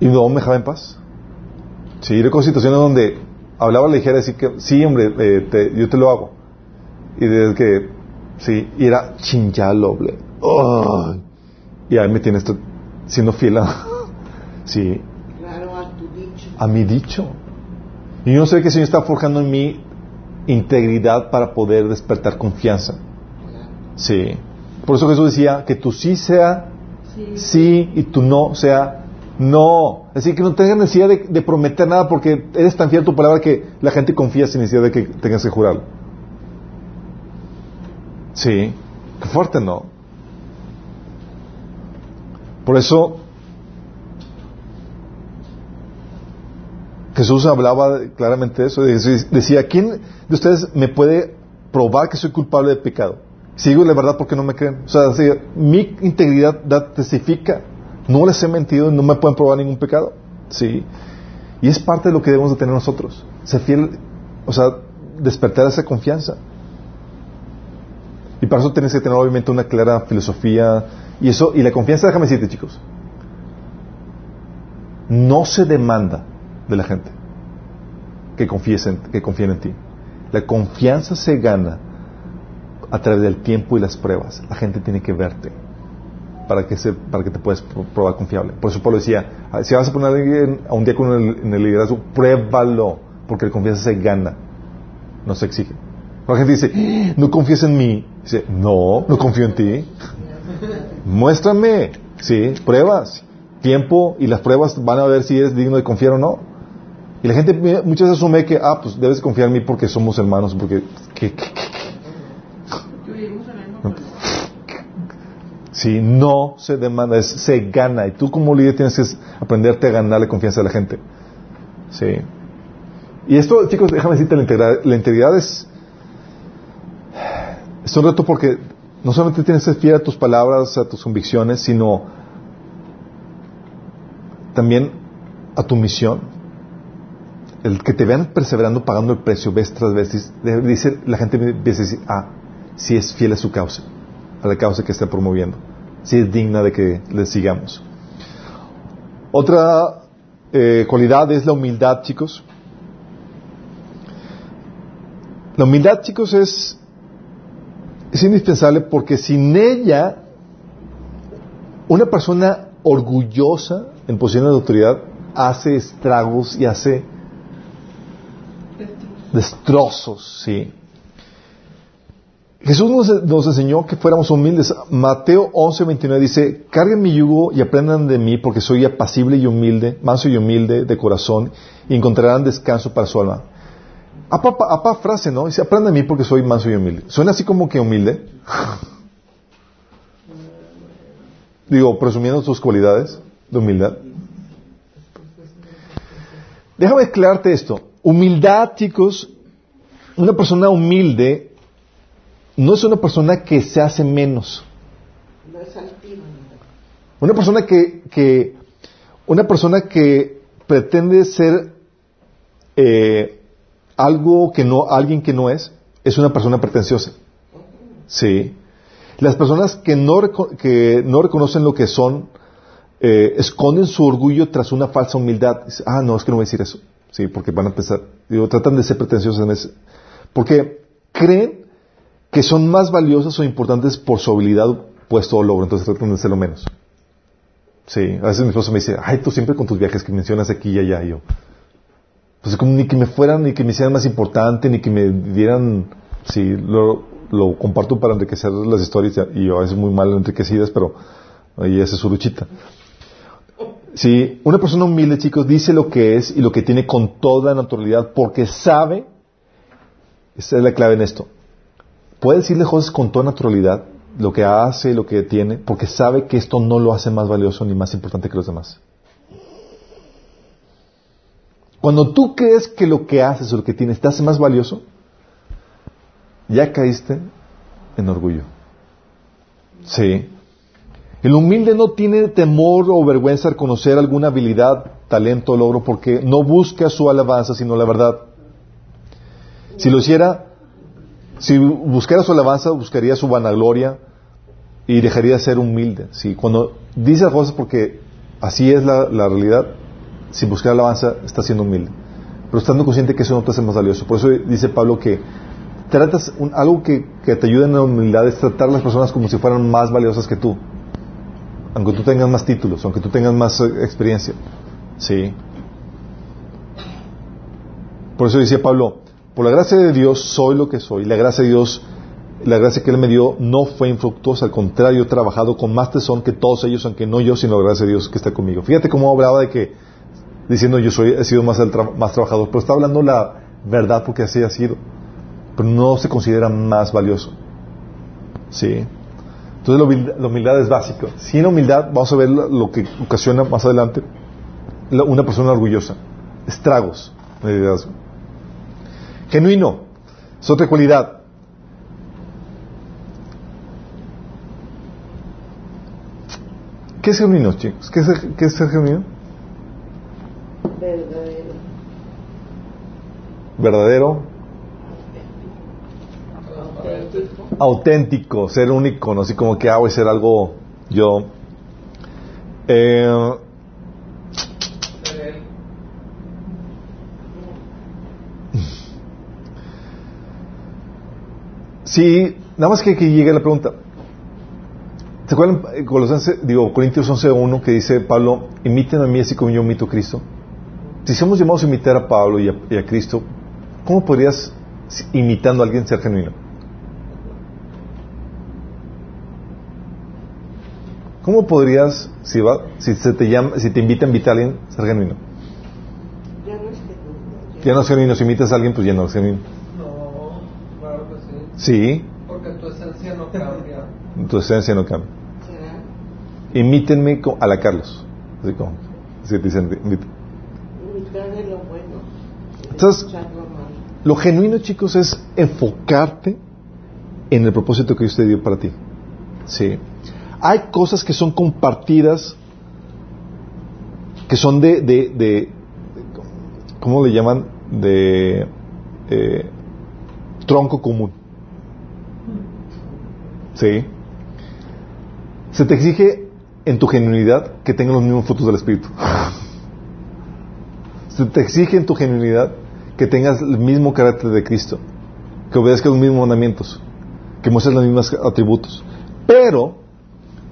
Y no me dejaba en paz. Sí, con situaciones donde hablaba ligera, decir que, sí, hombre, eh, yo te lo hago. Y desde que, sí, y era chinchaloble. y ahí me tienes siendo fiel a, sí. Claro, a tu dicho. A mi dicho. Y yo sé que el Señor está forjando en mí integridad para poder despertar confianza. Sí. Por eso Jesús decía que tu sí sea sí, y tu no sea no. Decir, que no tengas necesidad de, prometer nada porque eres tan fiel a tu palabra que la gente confía sin necesidad de que tengas que jurarlo. Sí. Qué fuerte, ¿no? Por eso Jesús hablaba claramente de eso. Decía, ¿quién de ustedes me puede probar que soy culpable de pecado? Si digo la verdad, ¿por qué no me creen? O sea, mi integridad testifica. No les he mentido no me pueden probar ningún pecado. Sí. Y es parte de lo que debemos de tener nosotros. Ser fiel, o sea, despertar esa confianza. Y para eso tienes que tener obviamente una clara filosofía. Y eso, y la confianza, déjame decirte chicos, no se demanda de la gente que, confiesen, que confíen en ti. La confianza se gana a través del tiempo y las pruebas. La gente tiene que verte para que, se, para que te puedas probar confiable. Por eso Pablo decía, ah, si vas a poner a un día con el, en el liderazgo, pruébalo, porque la confianza se gana, no se exige. La gente dice, ¡Ah! no confíes en mí. Dice, no, no confío en ti. Muéstrame, sí, pruebas, tiempo y las pruebas van a ver si eres digno de confiar o no. Y la gente muchas veces asume que, ah, pues debes confiar en mí porque somos hermanos, porque... ¿qué, Sí, no se demanda, se gana. Y tú como líder tienes que aprenderte a ganarle confianza a la gente. Sí. Y esto, chicos, déjame decirte, la integridad, la integridad es, es un reto porque no solamente tienes que ser fiel a tus palabras, a tus convicciones, sino también a tu misión el que te vean perseverando, pagando el precio vez tras vez, dice, la gente empieza a decir, ah, si es fiel a su causa, a la causa que está promoviendo, si es digna de que le sigamos. Otra eh, cualidad es la humildad, chicos. La humildad, chicos, es, es indispensable porque sin ella, una persona orgullosa en posición de autoridad hace estragos y hace destrozos, sí. Jesús nos, enseñó que fuéramos humildes. Mateo 11, 29 dice, carguen mi yugo y aprendan de mí porque soy apacible y humilde, manso y humilde de corazón y encontrarán descanso para su alma. Apa, frase, ¿no? Dice, aprendan de mí porque soy manso y humilde. Suena así como que humilde. Digo, presumiendo sus cualidades de humildad. Déjame aclararte esto. Humildad, chicos, una persona humilde no es una persona que se hace menos. No es Una persona que, que, una persona que pretende ser eh, algo que no, alguien que no es, es una persona pretenciosa. Sí. Las personas que no, que no reconocen lo que son, eh, esconden su orgullo tras una falsa humildad. ah, no, es que no voy a decir eso. Sí, porque van a pensar, digo, tratan de ser pretenciosos en ese. Porque creen que son más valiosas o importantes por su habilidad, puesto o logro, entonces tratan de serlo menos. Sí, a veces mi esposo me dice, ay, tú siempre con tus viajes que mencionas aquí y allá, y yo. Pues como ni que me fueran, ni que me hicieran más importante, ni que me dieran, sí, lo, lo comparto para enriquecer las historias, y yo a veces muy mal enriquecidas, pero ahí es su luchita. Sí, una persona humilde, chicos, dice lo que es y lo que tiene con toda naturalidad, porque sabe, esa es la clave en esto, puede decirle cosas con toda naturalidad, lo que hace, lo que tiene, porque sabe que esto no lo hace más valioso ni más importante que los demás. Cuando tú crees que lo que haces o lo que tienes te hace más valioso, ya caíste en orgullo. Sí. El humilde no tiene temor o vergüenza de reconocer alguna habilidad, talento o logro porque no busca su alabanza, sino la verdad. Si lo hiciera, si buscara su alabanza, buscaría su vanagloria y dejaría de ser humilde. Si cuando dice las cosas porque así es la, realidad, sin buscar alabanza, está siendo humilde. Pero estando consciente que eso no te hace más valioso. Por eso dice Pablo que tratas algo que, te ayude en la humildad es tratar a las personas como si fueran más valiosas que tú. Aunque tú tengas más títulos, aunque tú tengas más eh, experiencia. Sí. Por eso decía Pablo, por la gracia de Dios soy lo que soy. La gracia de Dios, la gracia que Él me dio no fue infructuosa. Al contrario, he trabajado con más tesón que todos ellos, aunque no yo, sino la gracia de Dios que está conmigo. Fíjate cómo hablaba de que, diciendo yo soy, he sido más, más trabajador, pero está hablando la verdad porque así ha sido. Pero no se considera más valioso. ¿Sí? Entonces la humildad, es básica. Sin humildad, vamos a ver lo que ocasiona más adelante una persona orgullosa. Estragos. Genuino. Es otra cualidad. ¿Qué es genuino, chicos? ¿Qué es, qué es ser genuino? Verdadero. Verdadero. Auténtico. Ser único, no así como que hago y ser algo yo. Eh, Sí, nada más que, que llegue la pregunta. ¿Se acuerdan digo, Corintios 11.1 que dice Pablo, imiten a mí así como yo imito a Cristo? Si somos llamados a imitar a Pablo y a, Cristo, ¿cómo podrías, imitando a alguien, ser genuino? ¿Cómo podrías, si, va, si, se te llama, si te invita a invitar a alguien, ser genuino? Ya no es genuino. Ya no es genuino. Si imitas a alguien, pues ya no es genuino. Sí. Porque tu esencia no cambia. Tu esencia no cambia. Imítenme a la Carlos. Así como. Así te dicen. lo bueno. Entonces, lo genuino, chicos, es enfocarte en el propósito que Dios te dio para ti. Sí. Hay cosas que son compartidas, que son de, de, ¿cómo le llaman? De eh, tronco común. Sí. Se te exige en tu genuinidad que tengas los mismos frutos del Espíritu. Se te exige en tu genuinidad que tengas el mismo carácter de Cristo, que obedezcas los mismos mandamientos, que muestres los mismos atributos. Pero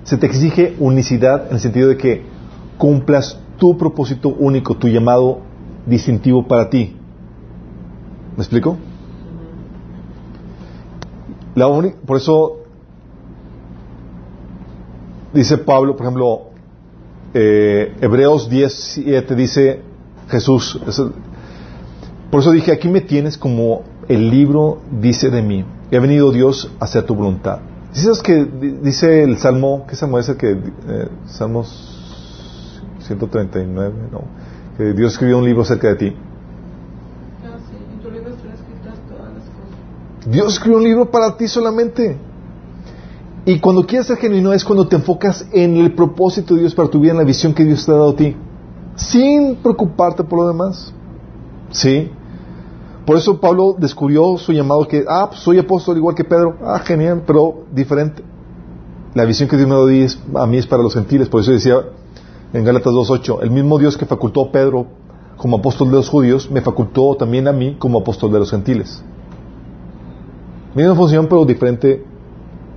se te exige unicidad en el sentido de que cumplas tu propósito único, tu llamado distintivo para ti. ¿Me explico? La por eso dice Pablo, por ejemplo, eh, Hebreos 10, dice Jesús, por eso dije, aquí me tienes como el libro dice de mí, he venido Dios a hacer tu voluntad. ¿Dices que dice el Salmo, qué Salmo es el que, eh, Salmos 139, no, que Dios escribió un libro acerca de ti? Ah, Dios escribió un libro para ti solamente. Y cuando quieres ser genuino es cuando te enfocas en el propósito de Dios para tu vida, en la visión que Dios te ha dado a ti, sin preocuparte por lo demás. ¿Sí? Por eso Pablo descubrió su llamado que, ah, pues soy apóstol igual que Pedro. Ah, genial, pero diferente. La visión que Dios me dio a mí es para los gentiles. Por eso decía en Gálatas 2.8, el mismo Dios que facultó a Pedro como apóstol de los judíos, me facultó también a mí como apóstol de los gentiles. Misma función, pero diferente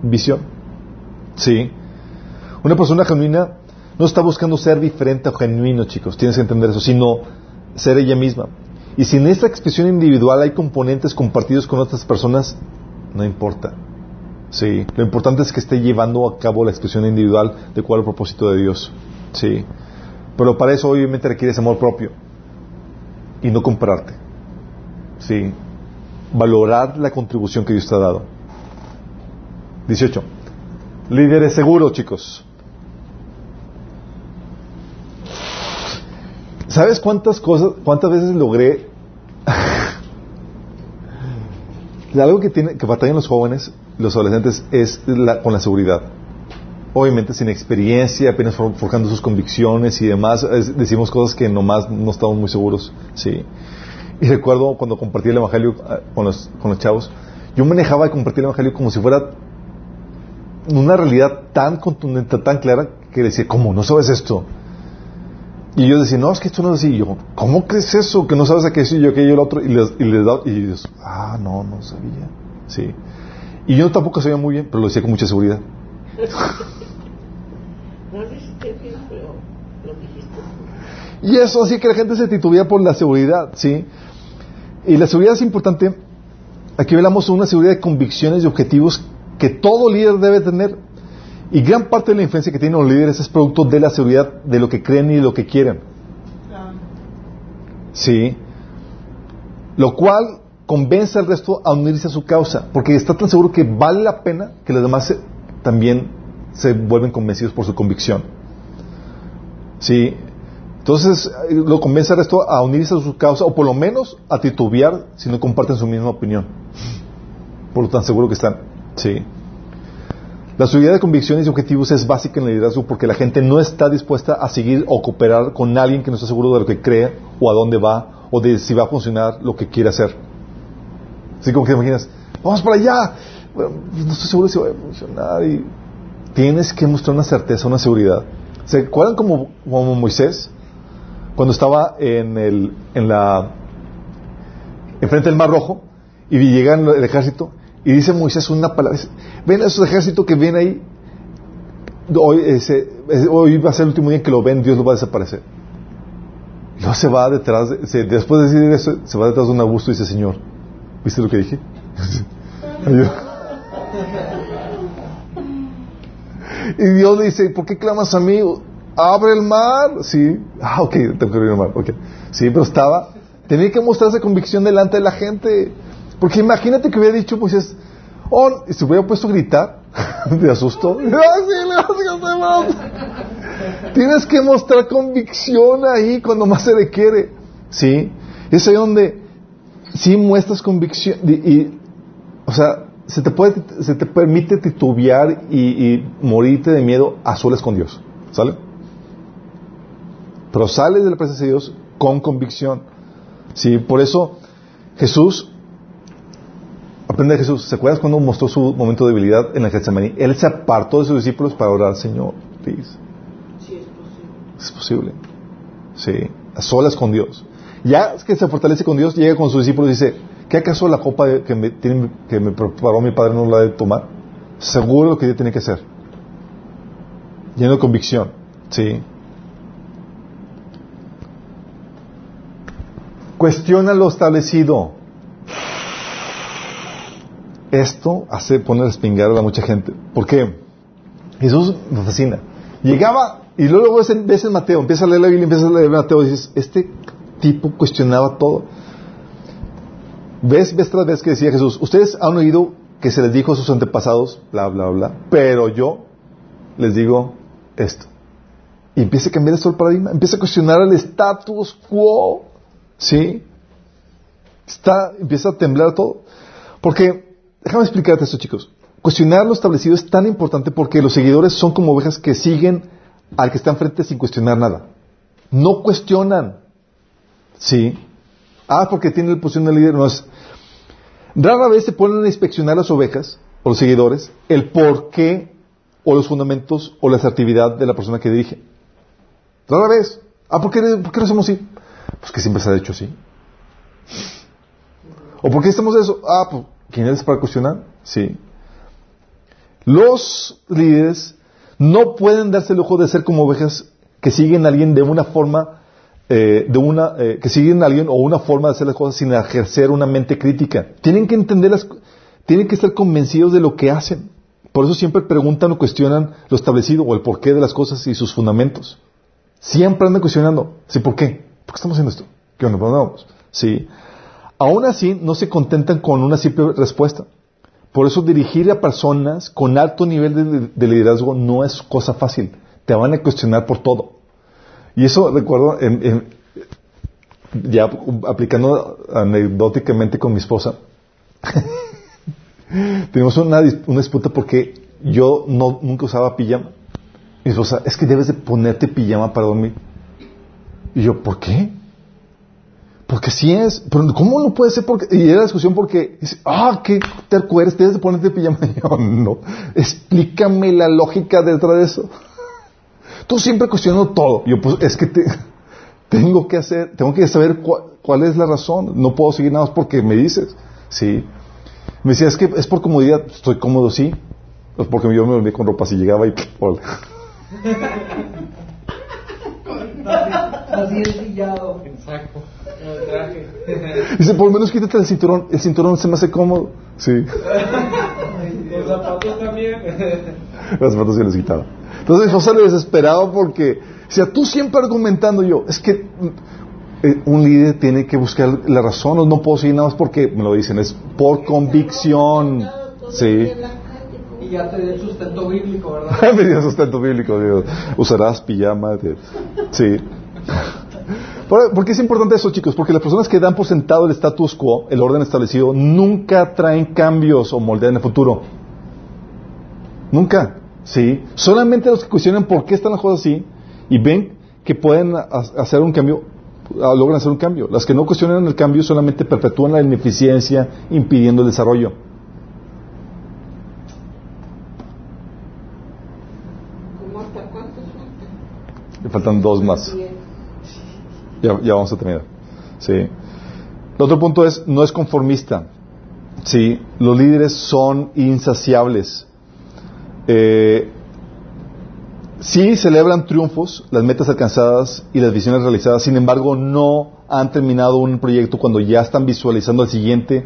visión. Sí. Una persona genuina no está buscando ser diferente o genuino, chicos. Tienes que entender eso, sino ser ella misma. Y si en esta expresión individual hay componentes compartidos con otras personas, no importa. Sí, lo importante es que esté llevando a cabo la expresión individual de cuál es el propósito de Dios. Sí. Pero para eso obviamente requieres amor propio y no comprarte. Sí. Valorar la contribución que Dios te ha dado. 18. Líderes seguros, chicos. ¿Sabes cuántas cosas, cuántas veces logré algo que tiene que batallan los jóvenes, los adolescentes es con la seguridad. Obviamente sin experiencia, apenas forjando sus convicciones y demás, decimos cosas que nomás no estamos muy seguros, sí. Y recuerdo cuando compartí el evangelio ah, con los, con los chavos, yo manejaba y compartía el evangelio como si fuera una realidad tan contundente, tan clara, que decía, ¿cómo? ¿No sabes esto? Y yo decía, no, es que esto no es así. Y yo, ¿cómo crees eso? Que no sabes a qué decir yo, aquello, el otro. Y les, y les da, y ellos, ah, no, no sabía. Sí. Y yo tampoco sabía muy bien, pero lo decía con mucha seguridad. Y eso así que la gente se titubea por la seguridad, ¿sí? Y la seguridad es importante. Aquí hablamos de una seguridad de convicciones y objetivos que todo líder debe tener. Y gran parte de la influencia que tienen los líderes es producto de la seguridad de lo que creen y de lo que quieren. Sí. Lo cual convence al resto a unirse a su causa, porque está tan seguro que vale la pena que los demás también se vuelven convencidos por su convicción. Sí. Entonces lo convence al resto a unirse a su causa, o por lo menos a titubear si no comparten su misma opinión. Por lo tan seguro que están. Sí. La seguridad de convicciones y objetivos es básica en el liderazgo porque la gente no está dispuesta a seguir o cooperar con alguien que no está seguro de lo que cree o a dónde va o de si va a funcionar lo que quiere hacer. Así como que te imaginas, vamos para allá, bueno, no estoy seguro si va a funcionar y tienes que mostrar una certeza, una seguridad. ¿Se acuerdan como, como Moisés cuando estaba en el, en la, enfrente del Mar Rojo y llegan el ejército y dice Moisés una palabra. Ven a esos ejércitos que vienen ahí. Hoy, va a ser el último día que lo ven, Dios lo va a desaparecer. Luego se va detrás, de, después de decir eso, se va detrás de un arbusto y dice, Señor, ¿viste lo que dije? y Dios le dice, ¿por qué clamas a mí? Abre el mar. Sí. Ah, ok, tengo que abrir el mar. Okay. Sí, pero estaba, tenía que mostrarse convicción delante de la gente. Porque imagínate que hubiera dicho Moisés, oh, y se hubiera puesto a gritar de asusto. Tienes que mostrar convicción ahí cuando más se requiere. ¿Sí? Es ahí donde sí muestras convicción y, o sea, se te puede, se te permite titubear y, y, morirte de miedo a solas con Dios. ¿Sale? Pero sales de la presencia de Dios con convicción. Sí, por eso Jesús Aprende de Jesús. ¿Se acuerdas cuando mostró su momento de debilidad en la Getsemaní? Él se apartó de sus discípulos para orar, Señor, please. Sí, es posible. Es posible. Sí, a solas con Dios. Ya que se fortalece con Dios, llega con sus discípulos y dice, ¿qué acaso la copa que me, que me preparó mi Padre no la de tomar? Seguro lo que yo tiene que hacer. Lleno de convicción. Sí. Cuestiona lo establecido. Esto hace poner espingarda a mucha gente. ¿Por qué? Jesús nos fascina. Llegaba y luego ves en, Mateo, empieza a leer la Biblia, empieza a leer Mateo y dices, este tipo cuestionaba todo. Ves, ves tras vez que decía Jesús, ustedes han oído que se les dijo a sus antepasados, bla, bla, bla, pero yo les digo esto. Y empieza a cambiar esto el paradigma, empieza a cuestionar el status quo, ¿sí? Está, empieza a temblar todo. Porque Déjame explicarte esto, chicos. Cuestionar lo establecido es tan importante porque los seguidores son como ovejas que siguen al que está enfrente sin cuestionar nada. No cuestionan. ¿Sí? Ah, porque tiene la posición de líder. No es. Rara vez se ponen a inspeccionar las ovejas o los seguidores el por qué o los fundamentos o la asertividad de la persona que dirige. Rara vez. Ah, ¿por qué, por lo hacemos así? Pues que siempre se ha hecho así. ¿O por qué estamos eso? Ah, pues, ¿quién eres para cuestionar? Sí. Los líderes no pueden darse el lujo de ser como ovejas que siguen a alguien de una forma, eh, de una, eh, que siguen a alguien o una forma de hacer las cosas sin ejercer una mente crítica. Tienen que entender las, tienen que estar convencidos de lo que hacen. Por eso siempre preguntan o cuestionan lo establecido o el porqué de las cosas y sus fundamentos. Siempre andan cuestionando. ¿Sí por qué? ¿Por qué estamos haciendo esto? ¿Qué onda? ¿Por dónde vamos? Sí. Aún así, no se contentan con una simple respuesta. Por eso dirigir a personas con alto nivel de, de liderazgo no es cosa fácil. Te van a cuestionar por todo. Y eso recuerdo, en- ya aplicando anecdóticamente con mi esposa, tenemos una, una disputa porque yo nunca usaba pijama. Mi esposa, es que debes de ponerte pijama para dormir. Y yo, ¿por qué? Porque así es. Pero ¿cómo no puede ser? Y era discusión porque, ah, qué terco eres, debes de ponerte pijama. Yo, no. Explícame la lógica detrás de eso. Tú siempre cuestionando todo. Yo, pues, es que te- tengo que hacer, tengo que saber cuál es la razón. No puedo seguir nada más porque me dices. Sí. Me decía, es que es por comodidad. Estoy cómodo, sí. Pues porque yo me dormía con ropa si llegaba y... órale. Así ensillado. Exacto. El traje. Dice, por lo menos quítate el cinturón. El cinturón se me hace cómodo. Sí. Los zapatos también. Las fotos se les quitaba. Entonces esposa le desesperaba porque, o sea, tú siempre argumentando yo, es que eh, un líder tiene que buscar la razón, o no puedo seguir nada más porque me lo dicen, es por convicción. Sí. Y ya te dio el sustento bíblico, ¿verdad? Me dio sustento bíblico, Dios. Usarás pijama. de- Sí. Por- ¿Por qué es importante eso, chicos? Porque las personas que dan por sentado el status quo, el orden establecido, nunca traen cambios o moldean el futuro. Nunca. Sí. Solamente los que cuestionan por qué están las cosas así y ven que pueden ha- hacer un cambio, ah, logran hacer un cambio. Las que no cuestionan el cambio solamente perpetúan la ineficiencia, impidiendo el desarrollo. ¿Cómo hasta cuántos faltan? Le faltan dos más. Ya, ya vamos a terminar. Sí. El otro punto es, no es conformista. Sí. Los líderes son insaciables. Eh, sí celebran triunfos, las metas alcanzadas y las visiones realizadas, sin embargo no han terminado un proyecto cuando ya están visualizando el siguiente,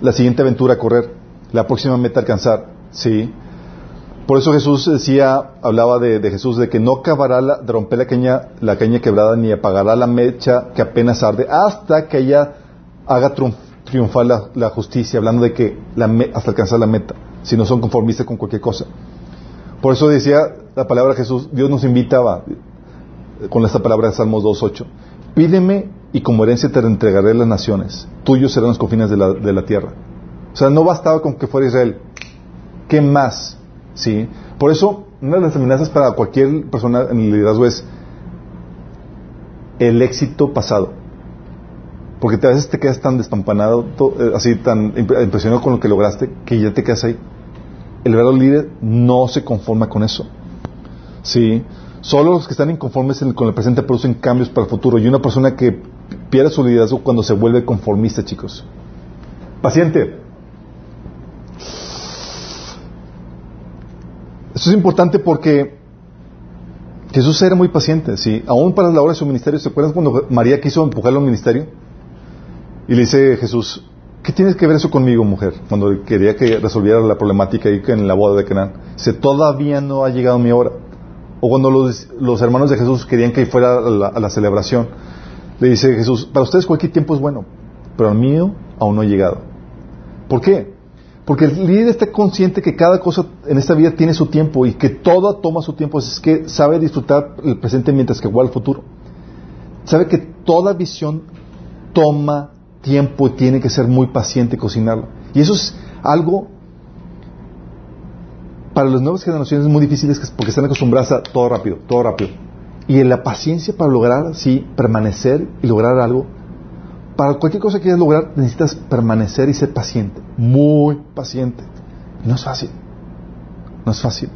la siguiente aventura a correr, la próxima meta a alcanzar. Sí. Por eso Jesús decía, hablaba de, Jesús, de que no acabará de romper la caña, la caña quebrada ni apagará la mecha que apenas arde hasta que ella haga triunf- triunfar la, justicia, hablando de que la me- hasta alcanzar la meta, si no son conformistas con cualquier cosa. Por eso decía la palabra Jesús, Dios nos invitaba eh, con esta palabra de Salmos 2.8, pídeme y como herencia te entregaré las naciones, tuyos serán los confines de la, de la tierra. O sea, no bastaba con que fuera Israel, ¿qué más? ¿Sí? Por eso, una de las amenazas para cualquier persona en el liderazgo es el éxito pasado. Porque a veces te quedas tan despampanado, eh, así tan imp- impresionado con lo que lograste, que ya te quedas ahí. El verdadero líder no se conforma con eso. ¿Sí? Solo los que están inconformes con el presente producen cambios para el futuro. Y una persona que pierde su liderazgo cuando se vuelve conformista, chicos. Paciente. Esto es importante porque Jesús era muy paciente, ¿sí? Aún para la hora de su ministerio, ¿se acuerdan cuando María quiso empujarlo al ministerio? Y le dice Jesús, ¿qué tienes que ver eso conmigo, mujer? Cuando quería que resolviera la problemática ahí en la boda de Canaán. Dice, todavía no ha llegado mi hora. O cuando los, los hermanos de Jesús querían que fuera a la, celebración, le dice Jesús, para ustedes cualquier tiempo es bueno, pero al mío aún no ha llegado. ¿Por qué? Porque el líder está consciente que cada cosa en esta vida tiene su tiempo y que todo toma su tiempo. Es que sabe disfrutar el presente mientras que guarda el futuro. Sabe que toda visión toma tiempo y tiene que ser muy paciente y cocinarlo. Y eso es algo para las nuevas generaciones muy difícil porque están acostumbradas a todo rápido, todo rápido. Y en la paciencia para lograr así permanecer y lograr algo para cualquier cosa que quieras lograr necesitas permanecer y ser paciente, muy paciente. No es fácil, no es fácil.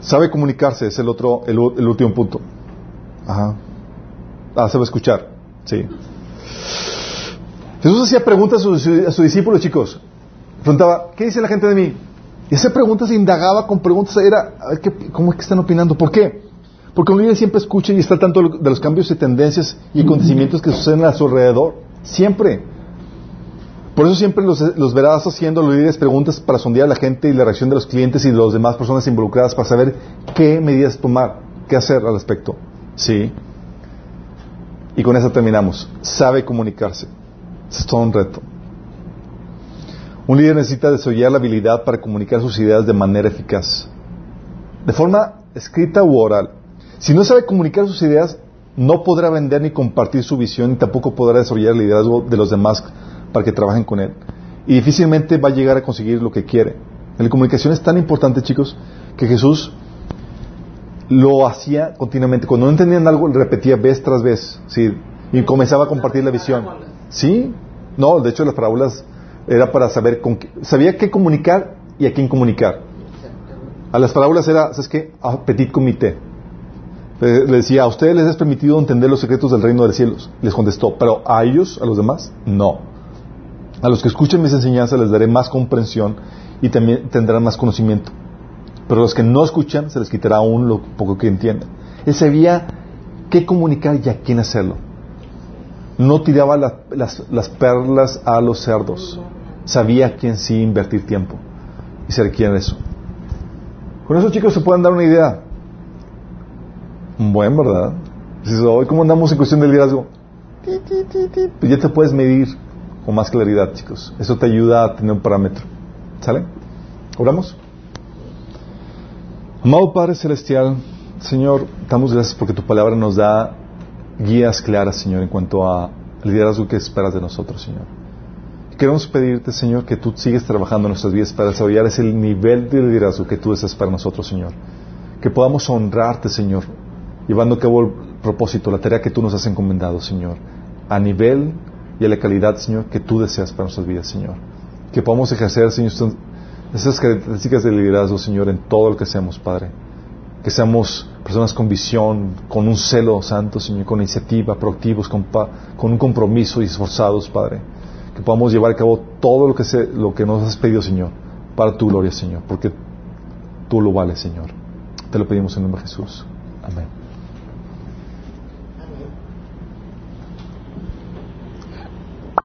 Sabe comunicarse, es el otro, el, último punto. Ajá. Ah, sabe escuchar, sí. Jesús hacía preguntas a sus, a sus discípulos, chicos. Preguntaba, ¿qué dice la gente de mí? Y esa pregunta se indagaba con preguntas, era, a ¿qué, ¿cómo es que están opinando? ¿Por qué? Porque un líder siempre escucha y está tanto de los cambios y tendencias y acontecimientos que suceden a su alrededor. Siempre. Por eso siempre los, los, verás haciendo los líderes preguntas para sondear a la gente y la reacción de los clientes y de las demás personas involucradas para saber qué medidas tomar, qué hacer al respecto. Sí. Y con eso terminamos. Sabe comunicarse. Es todo un reto. Un líder necesita desarrollar la habilidad para comunicar sus ideas de manera eficaz. De forma escrita u oral. Si no sabe comunicar sus ideas, no podrá vender ni compartir su visión y tampoco podrá desarrollar el liderazgo de los demás para que trabajen con él. Y difícilmente va a llegar a conseguir lo que quiere. La comunicación es tan importante, chicos, que Jesús lo hacía continuamente. Cuando no entendían algo, repetía vez tras vez. ¿sí? Y comenzaba a compartir la visión. ¿Sí? No, de hecho las parábolas era para saber con qué, sabía qué comunicar y a quién comunicar. A las parábolas era, ¿sabes qué? Petit comité. Le decía, a ustedes les es permitido entender los secretos del reino de los cielos. Les contestó, pero a ellos, a los demás, no. A los que escuchen mis enseñanzas les daré más comprensión y también tendrán más conocimiento. Pero a los que no escuchan se les quitará aún lo poco que entiendan. Él sabía qué comunicar y a quién hacerlo. No tiraba la, las, las, perlas a los cerdos. Sabía a quién sí invertir tiempo. Y se requiere eso. Con eso, chicos, se pueden dar una idea. Buen, ¿verdad? Hoy, ¿cómo andamos en cuestión de liderazgo? Pues ya te puedes medir con más claridad, chicos. Eso te ayuda a tener un parámetro. ¿Sale? ¿Oramos? Amado Padre Celestial, Señor, damos gracias porque tu palabra nos da guías claras, Señor, en cuanto a liderazgo que esperas de nosotros, Señor. Queremos pedirte, Señor, que tú sigues trabajando en nuestras vidas para desarrollar ese nivel de liderazgo que tú deseas para nosotros, Señor. Que podamos honrarte, Señor, llevando a cabo el propósito, la tarea que tú nos has encomendado, Señor, a nivel y a la calidad, Señor, que tú deseas para nuestras vidas, Señor. Que podamos ejercer, Señor, esas características de liderazgo, Señor, en todo lo que hacemos, Padre. Que seamos personas con visión, con un celo santo, Señor, con iniciativa, proactivos, con, con un compromiso y esforzados, Padre. Que podamos llevar a cabo todo lo que, se, lo que nos has pedido, Señor, para tu gloria, Señor, porque tú lo vales, Señor. Te lo pedimos en nombre de Jesús. Amén.